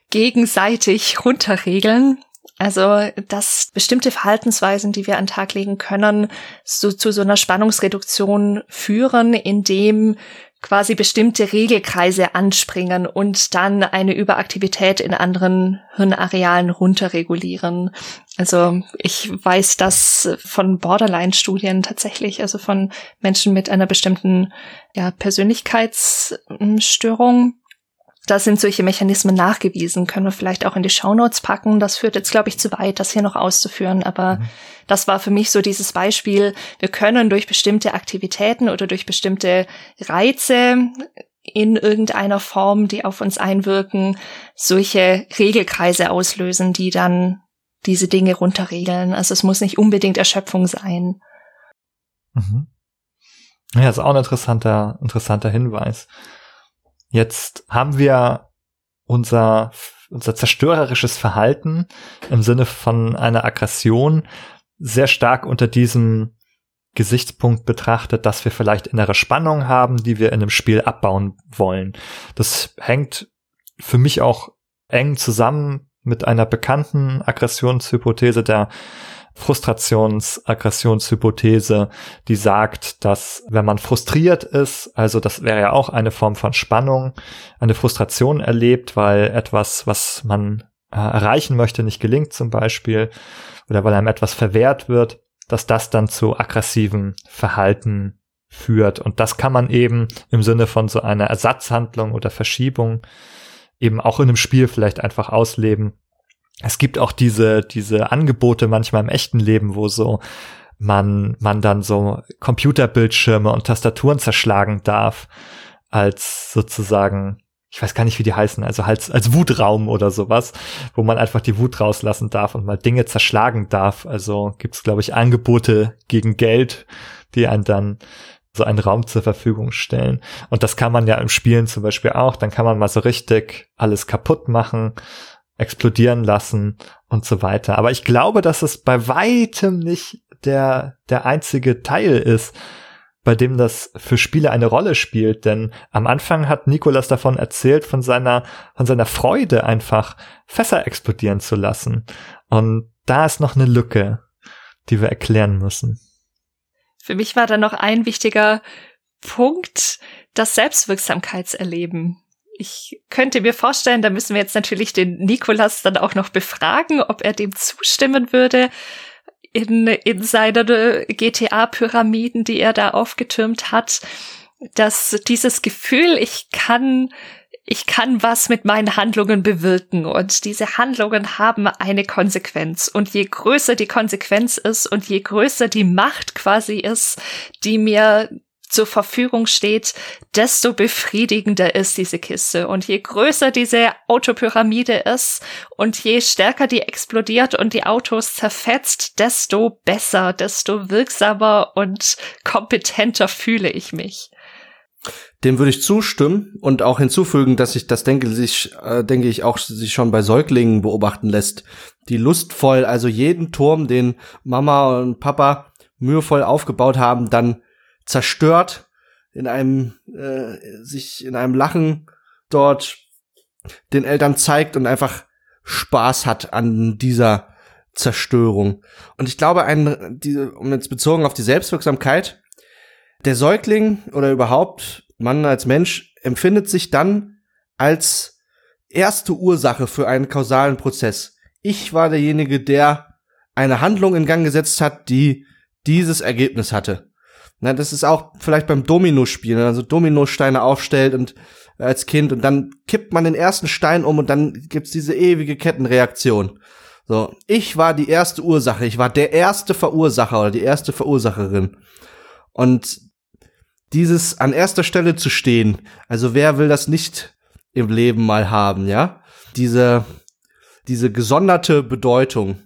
gegenseitig runterregeln. Also, dass bestimmte Verhaltensweisen, die wir an den Tag legen können, so, zu so einer Spannungsreduktion führen, indem quasi bestimmte Regelkreise anspringen und dann eine Überaktivität in anderen Hirnarealen runterregulieren. Also ich weiß das von Borderline-Studien tatsächlich, also von Menschen mit einer bestimmten ja, Persönlichkeitsstörung, da sind solche Mechanismen nachgewiesen. Können wir vielleicht auch in die Shownotes packen. Das führt jetzt, glaube ich, zu weit, das hier noch auszuführen. Aber mhm. das war für mich so dieses Beispiel. Wir können durch bestimmte Aktivitäten oder durch bestimmte Reize in irgendeiner Form, die auf uns einwirken, solche Regelkreise auslösen, die dann diese Dinge runterregeln. Also es muss nicht unbedingt Erschöpfung sein. Mhm. Ja, ist auch ein interessanter, interessanter Hinweis. Jetzt haben wir unser, unser zerstörerisches Verhalten im Sinne von einer Aggression sehr stark unter diesem Gesichtspunkt betrachtet, dass wir vielleicht innere Spannung haben, die wir in einem Spiel abbauen wollen. Das hängt für mich auch eng zusammen mit einer bekannten Aggressionshypothese der Frustrations-Aggressionshypothese, die sagt, dass wenn man frustriert ist, also das wäre ja auch eine Form von Spannung, eine Frustration erlebt, weil etwas, was man äh, erreichen möchte, nicht gelingt zum Beispiel, oder weil einem etwas verwehrt wird, dass das dann zu aggressiven Verhalten führt. Und das kann man eben im Sinne von so einer Ersatzhandlung oder Verschiebung eben auch in einem Spiel vielleicht einfach ausleben, es gibt auch diese, diese Angebote manchmal im echten Leben, wo so man, man dann so Computerbildschirme und Tastaturen zerschlagen darf, als sozusagen, ich weiß gar nicht, wie die heißen, also als, als Wutraum oder sowas, wo man einfach die Wut rauslassen darf und mal Dinge zerschlagen darf. Also gibt's, glaube ich, Angebote gegen Geld, die einen dann so einen Raum zur Verfügung stellen. Und das kann man ja im Spielen zum Beispiel auch. Dann kann man mal so richtig alles kaputt machen explodieren lassen und so weiter. Aber ich glaube, dass es bei weitem nicht der, der einzige Teil ist, bei dem das für Spiele eine Rolle spielt, denn am Anfang hat Nikolas davon erzählt, von seiner, von seiner Freude einfach Fässer explodieren zu lassen. Und da ist noch eine Lücke, die wir erklären müssen. Für mich war da noch ein wichtiger Punkt, das Selbstwirksamkeitserleben ich könnte mir vorstellen, da müssen wir jetzt natürlich den Nikolas dann auch noch befragen, ob er dem zustimmen würde in, in seinen GTA-Pyramiden, die er da aufgetürmt hat, dass dieses Gefühl, ich kann ich kann was mit meinen Handlungen bewirken und diese Handlungen haben eine Konsequenz. Und je größer die Konsequenz ist und je größer die Macht quasi ist, die mir zur Verfügung steht, desto befriedigender ist diese Kiste. Und je größer diese Autopyramide ist und je stärker die explodiert und die Autos zerfetzt, desto besser, desto wirksamer und kompetenter fühle ich mich. Dem würde ich zustimmen und auch hinzufügen, dass ich das denke, sich, äh, denke ich auch sich schon bei Säuglingen beobachten lässt, die lustvoll, also jeden Turm, den Mama und Papa mühevoll aufgebaut haben, dann zerstört, in einem, äh, sich in einem Lachen dort den Eltern zeigt und einfach Spaß hat an dieser Zerstörung. Und ich glaube, ein, diese, um jetzt bezogen auf die Selbstwirksamkeit, der Säugling oder überhaupt man als Mensch empfindet sich dann als erste Ursache für einen kausalen Prozess. Ich war derjenige, der eine Handlung in Gang gesetzt hat, die dieses Ergebnis hatte. Na, das ist auch vielleicht beim Domino-Spielen, also Dominosteine aufstellt und äh, als Kind und dann kippt man den ersten Stein um und dann gibt's diese ewige Kettenreaktion. So, ich war die erste Ursache, ich war der erste Verursacher oder die erste Verursacherin. Und dieses an erster Stelle zu stehen, also wer will das nicht im Leben mal haben, ja? Diese, diese gesonderte Bedeutung.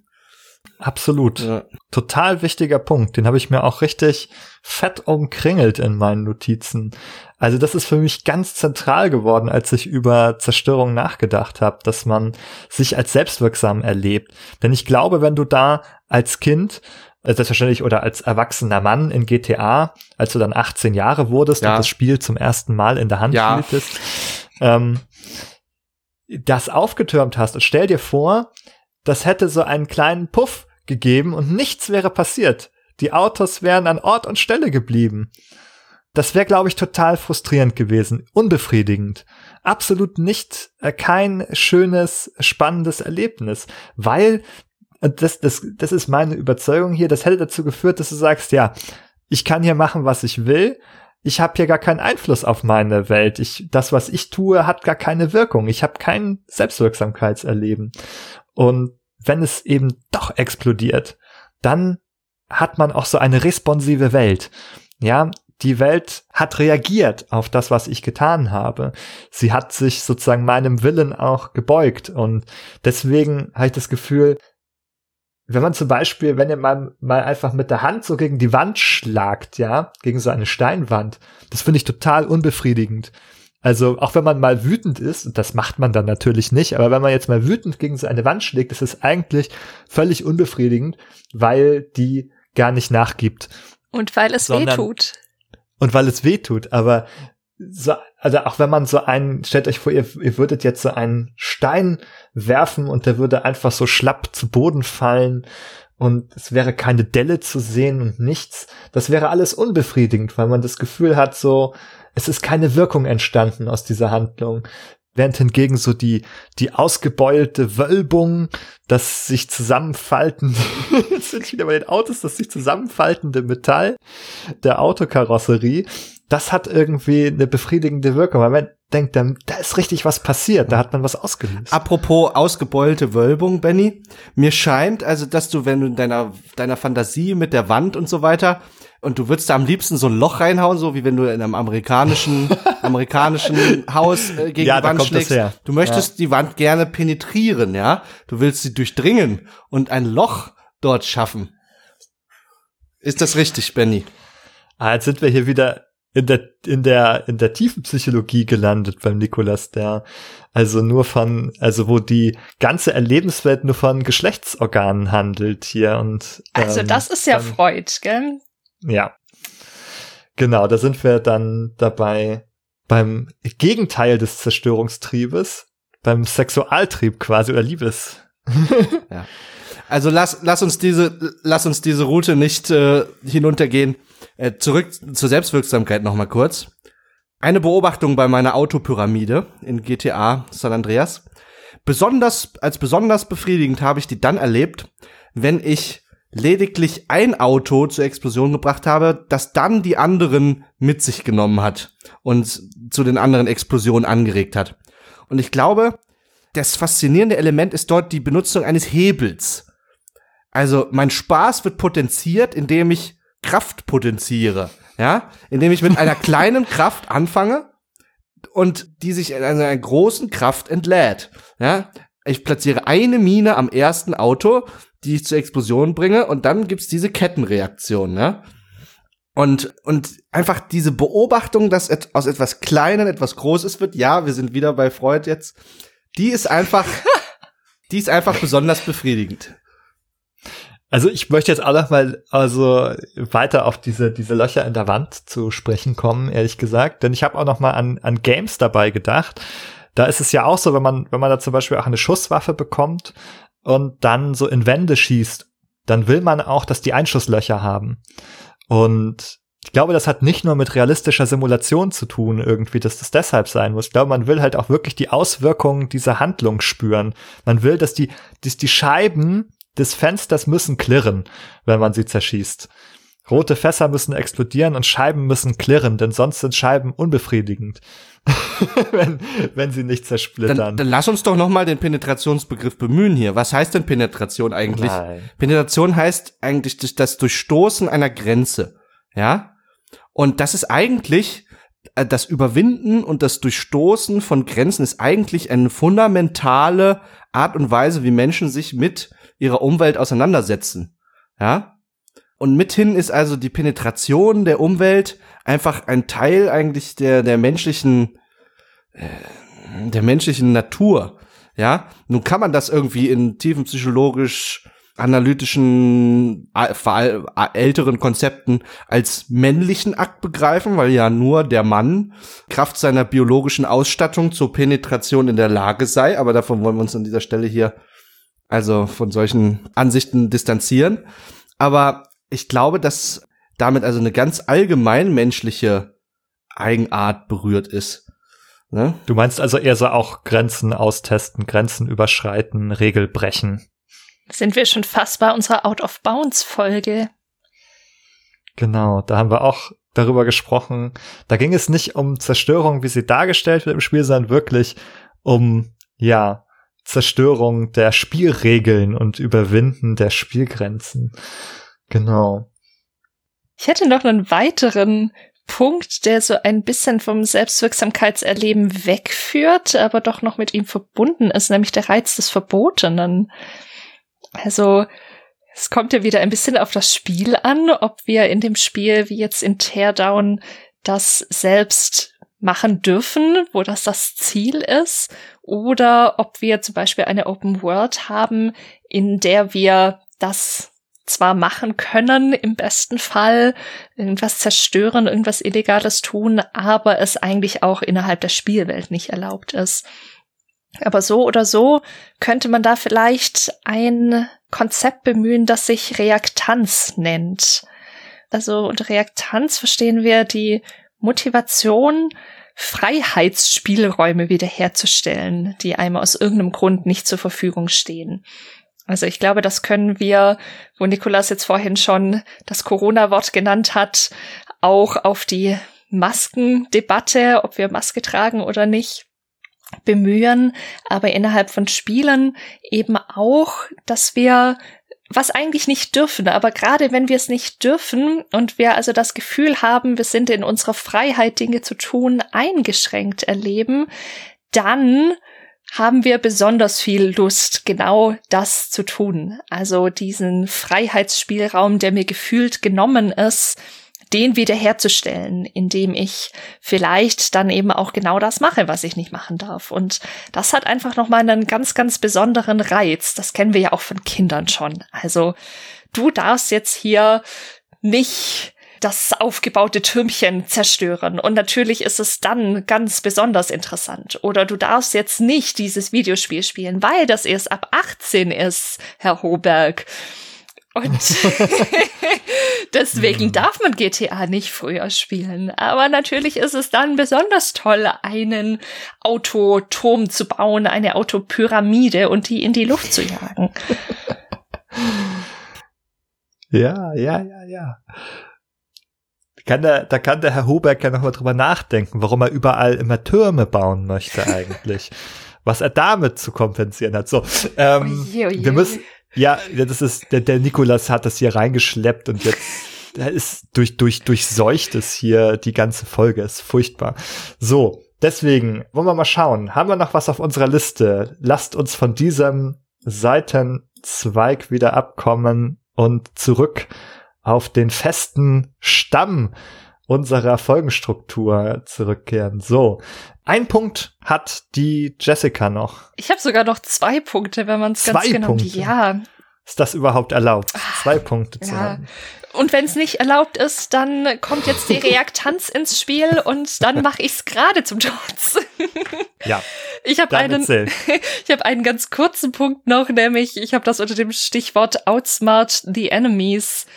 Absolut. Ja. Total wichtiger Punkt. Den habe ich mir auch richtig fett umkringelt in meinen Notizen. Also das ist für mich ganz zentral geworden, als ich über Zerstörung nachgedacht habe, dass man sich als selbstwirksam erlebt. Denn ich glaube, wenn du da als Kind äh, selbstverständlich oder als erwachsener Mann in GTA, als du dann 18 Jahre wurdest ja. und das Spiel zum ersten Mal in der Hand ja. hieltest, ähm, das aufgetürmt hast und stell dir vor, das hätte so einen kleinen Puff gegeben und nichts wäre passiert. Die Autos wären an Ort und Stelle geblieben. Das wäre, glaube ich, total frustrierend gewesen, unbefriedigend. Absolut nicht äh, kein schönes, spannendes Erlebnis, weil das, das, das ist meine Überzeugung hier, das hätte dazu geführt, dass du sagst, ja, ich kann hier machen, was ich will, ich habe hier gar keinen Einfluss auf meine Welt. Ich, das, was ich tue, hat gar keine Wirkung. Ich habe kein Selbstwirksamkeitserleben. Und wenn es eben doch explodiert, dann hat man auch so eine responsive Welt. Ja, die Welt hat reagiert auf das, was ich getan habe. Sie hat sich sozusagen meinem Willen auch gebeugt. Und deswegen habe ich das Gefühl, wenn man zum Beispiel, wenn ihr mal, mal einfach mit der Hand so gegen die Wand schlagt, ja, gegen so eine Steinwand, das finde ich total unbefriedigend. Also auch wenn man mal wütend ist, und das macht man dann natürlich nicht, aber wenn man jetzt mal wütend gegen so eine Wand schlägt, ist es eigentlich völlig unbefriedigend, weil die gar nicht nachgibt. Und weil es weh tut. Und weil es weh tut, aber so, also auch wenn man so einen, stellt euch vor, ihr, ihr würdet jetzt so einen Stein werfen und der würde einfach so schlapp zu Boden fallen und es wäre keine Delle zu sehen und nichts. Das wäre alles unbefriedigend, weil man das Gefühl hat, so, es ist keine Wirkung entstanden aus dieser Handlung. Während hingegen so die, die ausgebeulte Wölbung, das sich zusammenfaltende, jetzt sind wieder bei den Autos, das sich zusammenfaltende Metall der Autokarosserie, das hat irgendwie eine befriedigende Wirkung, weil man denkt, da, da ist richtig was passiert, da hat man was ausgelöst. Apropos ausgebeulte Wölbung, Benny, mir scheint also, dass du, wenn du in deiner, deiner Fantasie mit der Wand und so weiter, und du würdest da am liebsten so ein Loch reinhauen, so wie wenn du in einem amerikanischen, amerikanischen Haus äh, gegen ja, die Wand schlägst. Du möchtest ja. die Wand gerne penetrieren, ja? Du willst sie durchdringen und ein Loch dort schaffen. Ist das richtig, Benny? Ah, jetzt sind wir hier wieder in der, in der, in der tiefen Psychologie gelandet beim Nikolas, der also nur von, also wo die ganze Erlebenswelt nur von Geschlechtsorganen handelt hier und. Also ähm, das ist ja dann, Freud, gell? Ja. Genau, da sind wir dann dabei beim Gegenteil des Zerstörungstriebes, beim Sexualtrieb quasi oder Liebes. ja. Also lass, lass uns diese, lass uns diese Route nicht äh, hinuntergehen. Äh, zurück zur Selbstwirksamkeit noch mal kurz. Eine Beobachtung bei meiner Autopyramide in GTA San Andreas. Besonders, als besonders befriedigend habe ich die dann erlebt, wenn ich lediglich ein Auto zur Explosion gebracht habe, das dann die anderen mit sich genommen hat und zu den anderen Explosionen angeregt hat. Und ich glaube, das faszinierende Element ist dort die Benutzung eines Hebels. Also mein Spaß wird potenziert, indem ich Kraft potenziere, ja, indem ich mit einer kleinen Kraft anfange und die sich in einer großen Kraft entlädt, ja. Ich platziere eine Mine am ersten Auto, die ich zur Explosion bringe und dann gibt's diese Kettenreaktion, ja. Und, und einfach diese Beobachtung, dass et aus etwas Kleinen etwas Großes wird, ja, wir sind wieder bei Freud jetzt, die ist einfach, die ist einfach besonders befriedigend. Also ich möchte jetzt auch noch mal also weiter auf diese diese Löcher in der Wand zu sprechen kommen, ehrlich gesagt, denn ich habe auch noch mal an an Games dabei gedacht. Da ist es ja auch so, wenn man wenn man da zum Beispiel auch eine Schusswaffe bekommt und dann so in Wände schießt, dann will man auch, dass die Einschusslöcher haben. Und ich glaube, das hat nicht nur mit realistischer Simulation zu tun, irgendwie, dass das deshalb sein muss. Ich glaube, man will halt auch wirklich die Auswirkungen dieser Handlung spüren. Man will, dass die, dass die Scheiben des Fensters müssen klirren, wenn man sie zerschießt. Rote Fässer müssen explodieren und Scheiben müssen klirren, denn sonst sind Scheiben unbefriedigend, wenn, wenn sie nicht zersplittern. Dann, dann lass uns doch noch mal den Penetrationsbegriff bemühen hier. Was heißt denn Penetration eigentlich? Nein. Penetration heißt eigentlich das Durchstoßen einer Grenze. Ja? Und das ist eigentlich äh, das Überwinden und das Durchstoßen von Grenzen ist eigentlich eine fundamentale Art und Weise, wie Menschen sich mit ihrer Umwelt auseinandersetzen. Ja? Und mithin ist also die Penetration der Umwelt einfach ein Teil eigentlich der, der menschlichen, äh, der menschlichen Natur. Ja? Nun kann man das irgendwie in tiefen psychologisch analytischen, älteren Konzepten als männlichen Akt begreifen, weil ja nur der Mann Kraft seiner biologischen Ausstattung zur Penetration in der Lage sei. Aber davon wollen wir uns an dieser Stelle hier also von solchen Ansichten distanzieren. Aber ich glaube, dass damit also eine ganz allgemein menschliche Eigenart berührt ist. Ne? Du meinst also eher so auch Grenzen austesten, Grenzen überschreiten, Regel brechen. Sind wir schon fast bei unserer Out-of-Bounds-Folge? Genau, da haben wir auch darüber gesprochen. Da ging es nicht um Zerstörung, wie sie dargestellt wird im Spiel, sondern wirklich um, ja, Zerstörung der Spielregeln und Überwinden der Spielgrenzen. Genau. Ich hätte noch einen weiteren Punkt, der so ein bisschen vom Selbstwirksamkeitserleben wegführt, aber doch noch mit ihm verbunden ist, nämlich der Reiz des Verbotenen. Also, es kommt ja wieder ein bisschen auf das Spiel an, ob wir in dem Spiel wie jetzt in Teardown das selbst machen dürfen, wo das das Ziel ist, oder ob wir zum Beispiel eine Open World haben, in der wir das zwar machen können, im besten Fall irgendwas zerstören, irgendwas Illegales tun, aber es eigentlich auch innerhalb der Spielwelt nicht erlaubt ist. Aber so oder so könnte man da vielleicht ein Konzept bemühen, das sich Reaktanz nennt. Also unter Reaktanz verstehen wir die Motivation, Freiheitsspielräume wiederherzustellen, die einem aus irgendeinem Grund nicht zur Verfügung stehen. Also ich glaube, das können wir, wo Nikolas jetzt vorhin schon das Corona-Wort genannt hat, auch auf die Maskendebatte, ob wir Maske tragen oder nicht, bemühen, aber innerhalb von Spielen eben auch, dass wir was eigentlich nicht dürfen, aber gerade wenn wir es nicht dürfen und wir also das Gefühl haben, wir sind in unserer Freiheit, Dinge zu tun, eingeschränkt erleben, dann haben wir besonders viel Lust, genau das zu tun. Also diesen Freiheitsspielraum, der mir gefühlt genommen ist, den wiederherzustellen, indem ich vielleicht dann eben auch genau das mache, was ich nicht machen darf. Und das hat einfach nochmal einen ganz, ganz besonderen Reiz. Das kennen wir ja auch von Kindern schon. Also du darfst jetzt hier nicht das aufgebaute Türmchen zerstören. Und natürlich ist es dann ganz besonders interessant. Oder du darfst jetzt nicht dieses Videospiel spielen, weil das erst ab 18 ist, Herr Hoberg. Und deswegen darf man GTA nicht früher spielen. Aber natürlich ist es dann besonders toll, einen Autoturm zu bauen, eine Autopyramide und die in die Luft zu jagen. Ja, ja, ja, ja. Kann der, da kann der Herr Huberg ja nochmal drüber nachdenken, warum er überall immer Türme bauen möchte eigentlich. was er damit zu kompensieren hat. So, ähm, oje, oje. wir müssen, ja, das ist, der, der Nikolas hat das hier reingeschleppt und jetzt ist durch, durch, durchseucht es hier die ganze Folge. Ist furchtbar. So, deswegen wollen wir mal schauen. Haben wir noch was auf unserer Liste? Lasst uns von diesem Seitenzweig wieder abkommen und zurück auf den festen Stamm unserer Folgenstruktur zurückkehren. So, ein Punkt hat die Jessica noch. Ich habe sogar noch zwei Punkte, wenn man es ganz genau. Punkte. Ja. Ist das überhaupt erlaubt, zwei ah, Punkte zu ja. haben? Und wenn es nicht erlaubt ist, dann kommt jetzt die Reaktanz ins Spiel und dann mache ich es gerade zum Trotz. ja. Ich habe einen, ich habe einen ganz kurzen Punkt noch, nämlich ich habe das unter dem Stichwort Outsmart the Enemies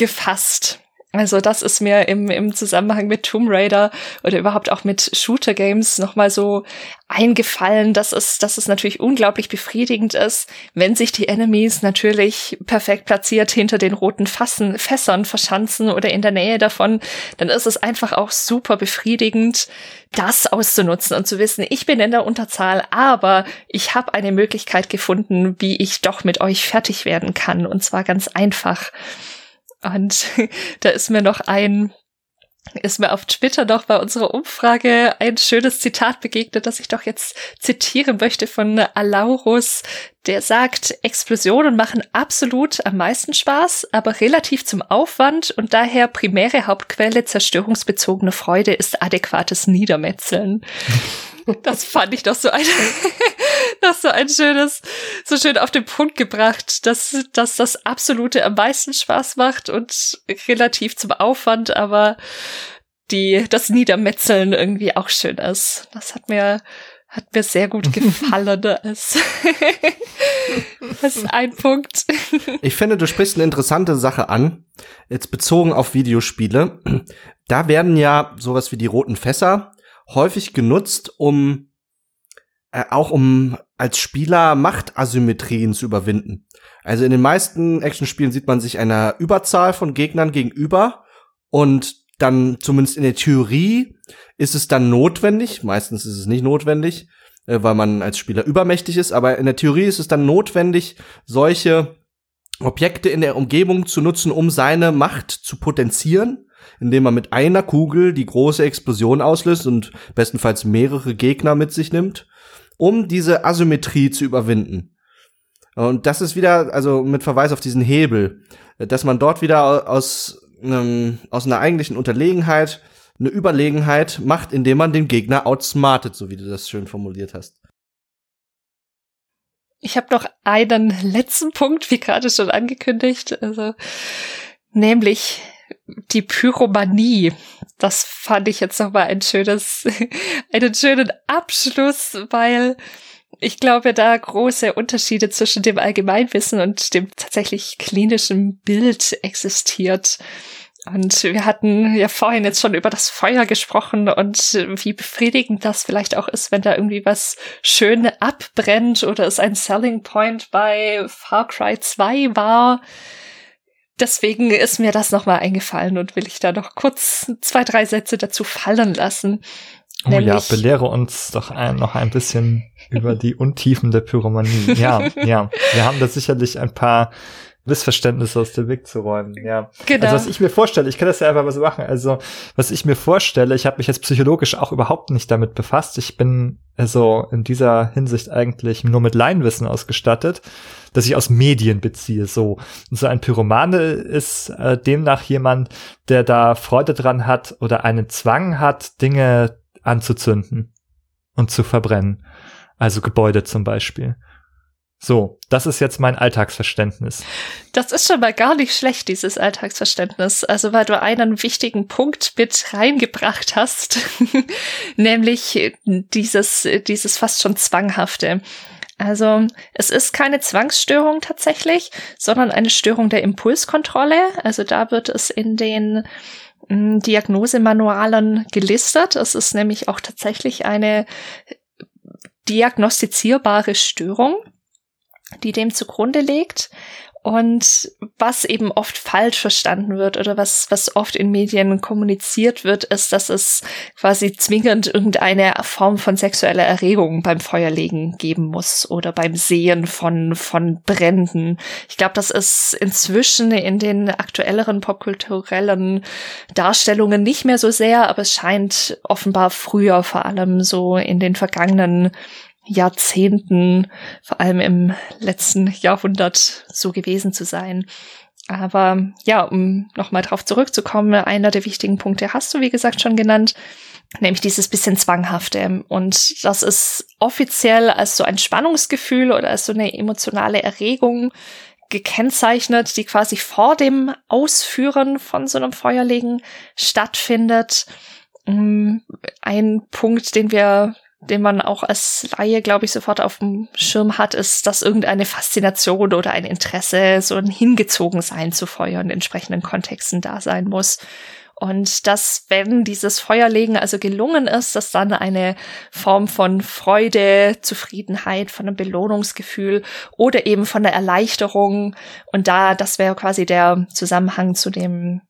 gefasst. Also das ist mir im, im Zusammenhang mit Tomb Raider oder überhaupt auch mit Shooter Games nochmal so eingefallen, dass es, dass es natürlich unglaublich befriedigend ist, wenn sich die Enemies natürlich perfekt platziert hinter den roten Fassen, Fässern verschanzen oder in der Nähe davon, dann ist es einfach auch super befriedigend, das auszunutzen und zu wissen, ich bin in der Unterzahl, aber ich habe eine Möglichkeit gefunden, wie ich doch mit euch fertig werden kann und zwar ganz einfach. Und da ist mir noch ein ist mir auf Twitter noch bei unserer Umfrage ein schönes Zitat begegnet, das ich doch jetzt zitieren möchte von Alaurus, der sagt, Explosionen machen absolut am meisten Spaß, aber relativ zum Aufwand und daher primäre Hauptquelle zerstörungsbezogene Freude ist adäquates Niedermetzeln. Das fand ich doch so ein, doch so ein schönes, so schön auf den Punkt gebracht, dass, dass das absolute am meisten Spaß macht und relativ zum Aufwand, aber die, das Niedermetzeln irgendwie auch schön ist. Das hat mir, hat mir sehr gut gefallen. Das ist ein Punkt. Ich finde, du sprichst eine interessante Sache an. Jetzt bezogen auf Videospiele. Da werden ja sowas wie die roten Fässer häufig genutzt, um äh, auch um als Spieler Machtasymmetrien zu überwinden. Also in den meisten Actionspielen sieht man sich einer Überzahl von Gegnern gegenüber und dann zumindest in der Theorie ist es dann notwendig, meistens ist es nicht notwendig, äh, weil man als Spieler übermächtig ist, aber in der Theorie ist es dann notwendig, solche Objekte in der Umgebung zu nutzen, um seine Macht zu potenzieren indem man mit einer Kugel die große Explosion auslöst und bestenfalls mehrere Gegner mit sich nimmt, um diese Asymmetrie zu überwinden. Und das ist wieder, also mit Verweis auf diesen Hebel, dass man dort wieder aus, ähm, aus einer eigentlichen Unterlegenheit eine Überlegenheit macht, indem man den Gegner outsmartet, so wie du das schön formuliert hast. Ich habe noch einen letzten Punkt, wie gerade schon angekündigt, also nämlich die Pyromanie. Das fand ich jetzt nochmal ein schönes, einen schönen Abschluss, weil ich glaube, da große Unterschiede zwischen dem Allgemeinwissen und dem tatsächlich klinischen Bild existiert. Und wir hatten ja vorhin jetzt schon über das Feuer gesprochen und wie befriedigend das vielleicht auch ist, wenn da irgendwie was schön abbrennt oder es ein Selling Point bei Far Cry 2 war deswegen ist mir das nochmal eingefallen und will ich da noch kurz zwei, drei Sätze dazu fallen lassen. Oh ja, belehre uns doch ein, noch ein bisschen über die Untiefen der Pyromanie. Ja, ja. Wir haben da sicherlich ein paar Missverständnisse aus dem Weg zu räumen. Ja. Genau. Also was ich mir vorstelle, ich kann das ja einfach mal so machen. Also was ich mir vorstelle, ich habe mich jetzt psychologisch auch überhaupt nicht damit befasst. Ich bin also in dieser Hinsicht eigentlich nur mit Laienwissen ausgestattet, dass ich aus Medien beziehe. So, und so ein Pyromane ist äh, demnach jemand, der da Freude dran hat oder einen Zwang hat, Dinge anzuzünden und zu verbrennen. Also Gebäude zum Beispiel. So, das ist jetzt mein Alltagsverständnis. Das ist schon mal gar nicht schlecht, dieses Alltagsverständnis. Also, weil du einen wichtigen Punkt mit reingebracht hast, nämlich dieses, dieses fast schon zwanghafte. Also, es ist keine Zwangsstörung tatsächlich, sondern eine Störung der Impulskontrolle. Also, da wird es in den mm, Diagnosemanualen gelistet. Es ist nämlich auch tatsächlich eine diagnostizierbare Störung die dem zugrunde liegt. Und was eben oft falsch verstanden wird oder was, was oft in Medien kommuniziert wird, ist, dass es quasi zwingend irgendeine Form von sexueller Erregung beim Feuerlegen geben muss oder beim Sehen von, von Bränden. Ich glaube, das ist inzwischen in den aktuelleren popkulturellen Darstellungen nicht mehr so sehr, aber es scheint offenbar früher vor allem so in den vergangenen Jahrzehnten, vor allem im letzten Jahrhundert, so gewesen zu sein. Aber ja, um nochmal drauf zurückzukommen, einer der wichtigen Punkte hast du, wie gesagt, schon genannt, nämlich dieses bisschen Zwanghafte. Und das ist offiziell als so ein Spannungsgefühl oder als so eine emotionale Erregung gekennzeichnet, die quasi vor dem Ausführen von so einem Feuerlegen stattfindet. Mm, ein Punkt, den wir den man auch als Laie, glaube ich, sofort auf dem Schirm hat, ist, dass irgendeine Faszination oder ein Interesse, so ein Hingezogensein zu Feuer in entsprechenden Kontexten da sein muss. Und dass, wenn dieses Feuerlegen also gelungen ist, dass dann eine Form von Freude, Zufriedenheit, von einem Belohnungsgefühl oder eben von der Erleichterung und da, das wäre quasi der Zusammenhang zu dem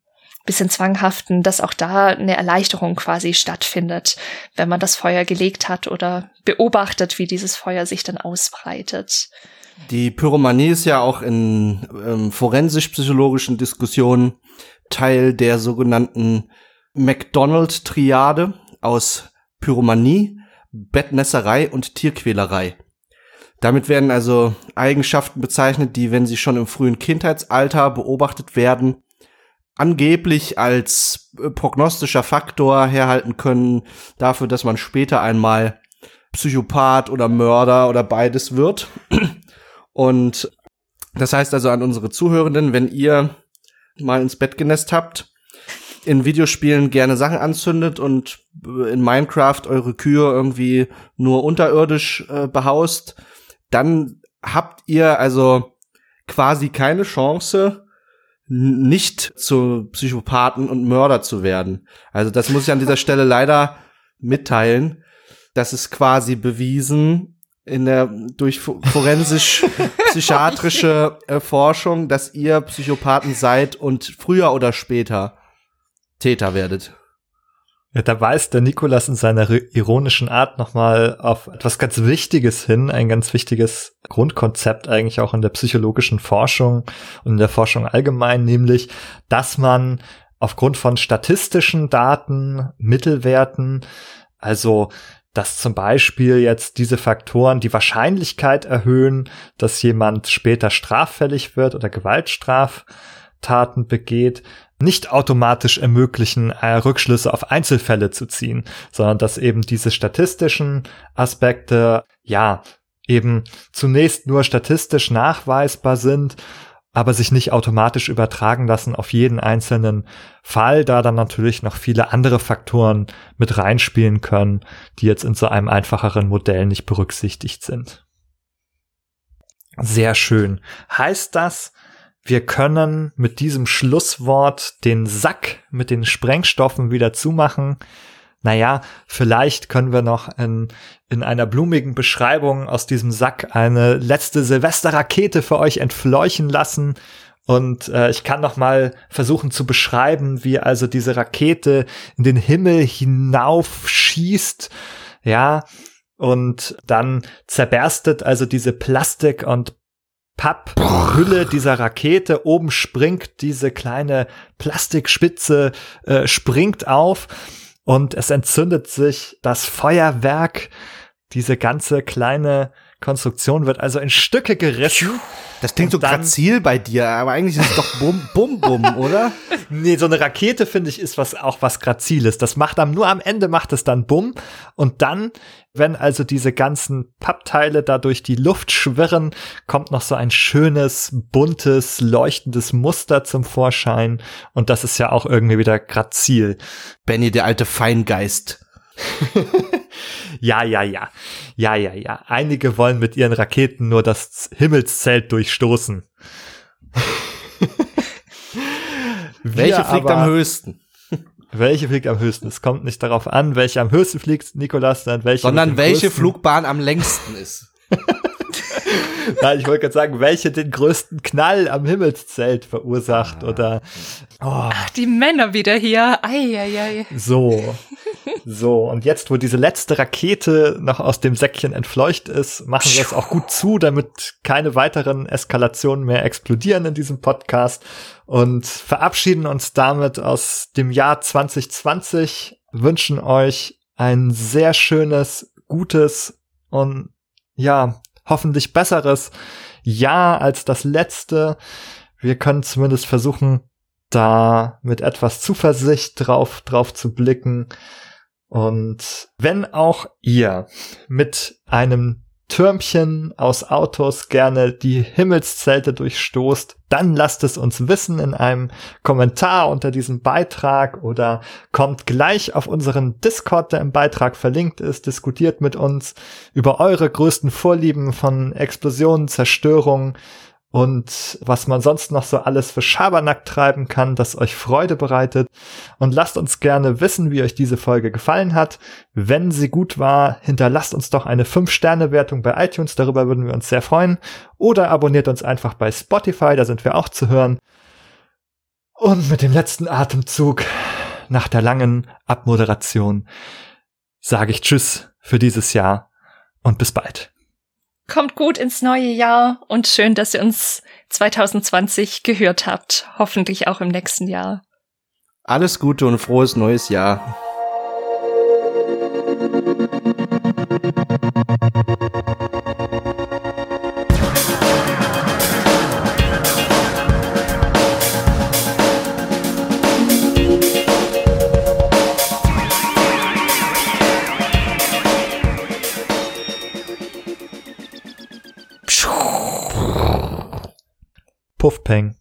bisschen zwanghaften, dass auch da eine Erleichterung quasi stattfindet, wenn man das Feuer gelegt hat oder beobachtet, wie dieses Feuer sich dann ausbreitet. Die Pyromanie ist ja auch in ähm, forensisch-psychologischen Diskussionen Teil der sogenannten McDonald-Triade aus Pyromanie, Bettnässerei und Tierquälerei. Damit werden also Eigenschaften bezeichnet, die, wenn sie schon im frühen Kindheitsalter beobachtet werden, angeblich als äh, prognostischer Faktor herhalten können dafür, dass man später einmal Psychopath oder Mörder oder beides wird. Und das heißt also an unsere Zuhörenden, wenn ihr mal ins Bett genässt habt, in Videospielen gerne Sachen anzündet und äh, in Minecraft eure Kühe irgendwie nur unterirdisch äh, behaust, dann habt ihr also quasi keine Chance, nicht zu Psychopathen und Mörder zu werden. Also das muss ich an dieser Stelle leider mitteilen. Das ist quasi bewiesen in der durch forensisch psychiatrische äh, Forschung, dass ihr Psychopathen seid und früher oder später Täter werdet. Ja, da weist der Nikolas in seiner ironischen Art nochmal auf etwas ganz Wichtiges hin, ein ganz wichtiges Grundkonzept eigentlich auch in der psychologischen Forschung und in der Forschung allgemein, nämlich, dass man aufgrund von statistischen Daten, Mittelwerten, also dass zum Beispiel jetzt diese Faktoren die Wahrscheinlichkeit erhöhen, dass jemand später straffällig wird oder Gewaltstraftaten begeht, nicht automatisch ermöglichen, äh, Rückschlüsse auf Einzelfälle zu ziehen, sondern dass eben diese statistischen Aspekte, ja, eben zunächst nur statistisch nachweisbar sind, aber sich nicht automatisch übertragen lassen auf jeden einzelnen Fall, da dann natürlich noch viele andere Faktoren mit reinspielen können, die jetzt in so einem einfacheren Modell nicht berücksichtigt sind. Sehr schön. Heißt das, wir können mit diesem Schlusswort den Sack mit den Sprengstoffen wieder zumachen. Naja, vielleicht können wir noch in, in einer blumigen Beschreibung aus diesem Sack eine letzte Silvesterrakete für euch entfleuchen lassen. Und äh, ich kann noch mal versuchen zu beschreiben, wie also diese Rakete in den Himmel hinauf schießt. Ja, und dann zerberstet also diese Plastik- und Papphülle dieser Rakete. Oben springt diese kleine Plastikspitze, äh, springt auf und es entzündet sich das Feuerwerk. Diese ganze kleine Konstruktion wird also in Stücke gerissen. Das klingt so grazil bei dir, aber eigentlich ist es doch bum, bum, bum, oder? Nee, so eine Rakete, finde ich, ist was, auch was Graziles. Das macht am, nur am Ende macht es dann bumm. Und dann, wenn also diese ganzen Pappteile da durch die Luft schwirren, kommt noch so ein schönes, buntes, leuchtendes Muster zum Vorschein. Und das ist ja auch irgendwie wieder grazil. Benny, der alte Feingeist. ja, ja, ja. Ja, ja, ja. Einige wollen mit ihren Raketen nur das Himmelszelt durchstoßen. welche fliegt am höchsten? Welche fliegt am höchsten? Es kommt nicht darauf an, welche am höchsten fliegt, Nikolas, sondern welche. Sondern welche größten. Flugbahn am längsten ist. Nein, ich wollte gerade sagen, welche den größten Knall am Himmelszelt verursacht ah. oder. Oh. Ach, die Männer wieder hier. Eieiei. So. So. Und jetzt, wo diese letzte Rakete noch aus dem Säckchen entfleucht ist, machen wir es auch gut zu, damit keine weiteren Eskalationen mehr explodieren in diesem Podcast und verabschieden uns damit aus dem Jahr 2020, wünschen euch ein sehr schönes, gutes und ja, hoffentlich besseres Jahr als das letzte. Wir können zumindest versuchen, da mit etwas Zuversicht drauf, drauf zu blicken. Und wenn auch ihr mit einem Türmchen aus Autos gerne die Himmelszelte durchstoßt, dann lasst es uns wissen in einem Kommentar unter diesem Beitrag oder kommt gleich auf unseren Discord, der im Beitrag verlinkt ist, diskutiert mit uns über eure größten Vorlieben von Explosionen, Zerstörung, und was man sonst noch so alles für Schabernack treiben kann, das euch Freude bereitet. Und lasst uns gerne wissen, wie euch diese Folge gefallen hat. Wenn sie gut war, hinterlasst uns doch eine 5-Sterne-Wertung bei iTunes, darüber würden wir uns sehr freuen. Oder abonniert uns einfach bei Spotify, da sind wir auch zu hören. Und mit dem letzten Atemzug nach der langen Abmoderation sage ich Tschüss für dieses Jahr und bis bald. Kommt gut ins neue Jahr und schön, dass ihr uns 2020 gehört habt. Hoffentlich auch im nächsten Jahr. Alles Gute und frohes neues Jahr. Puff Ping.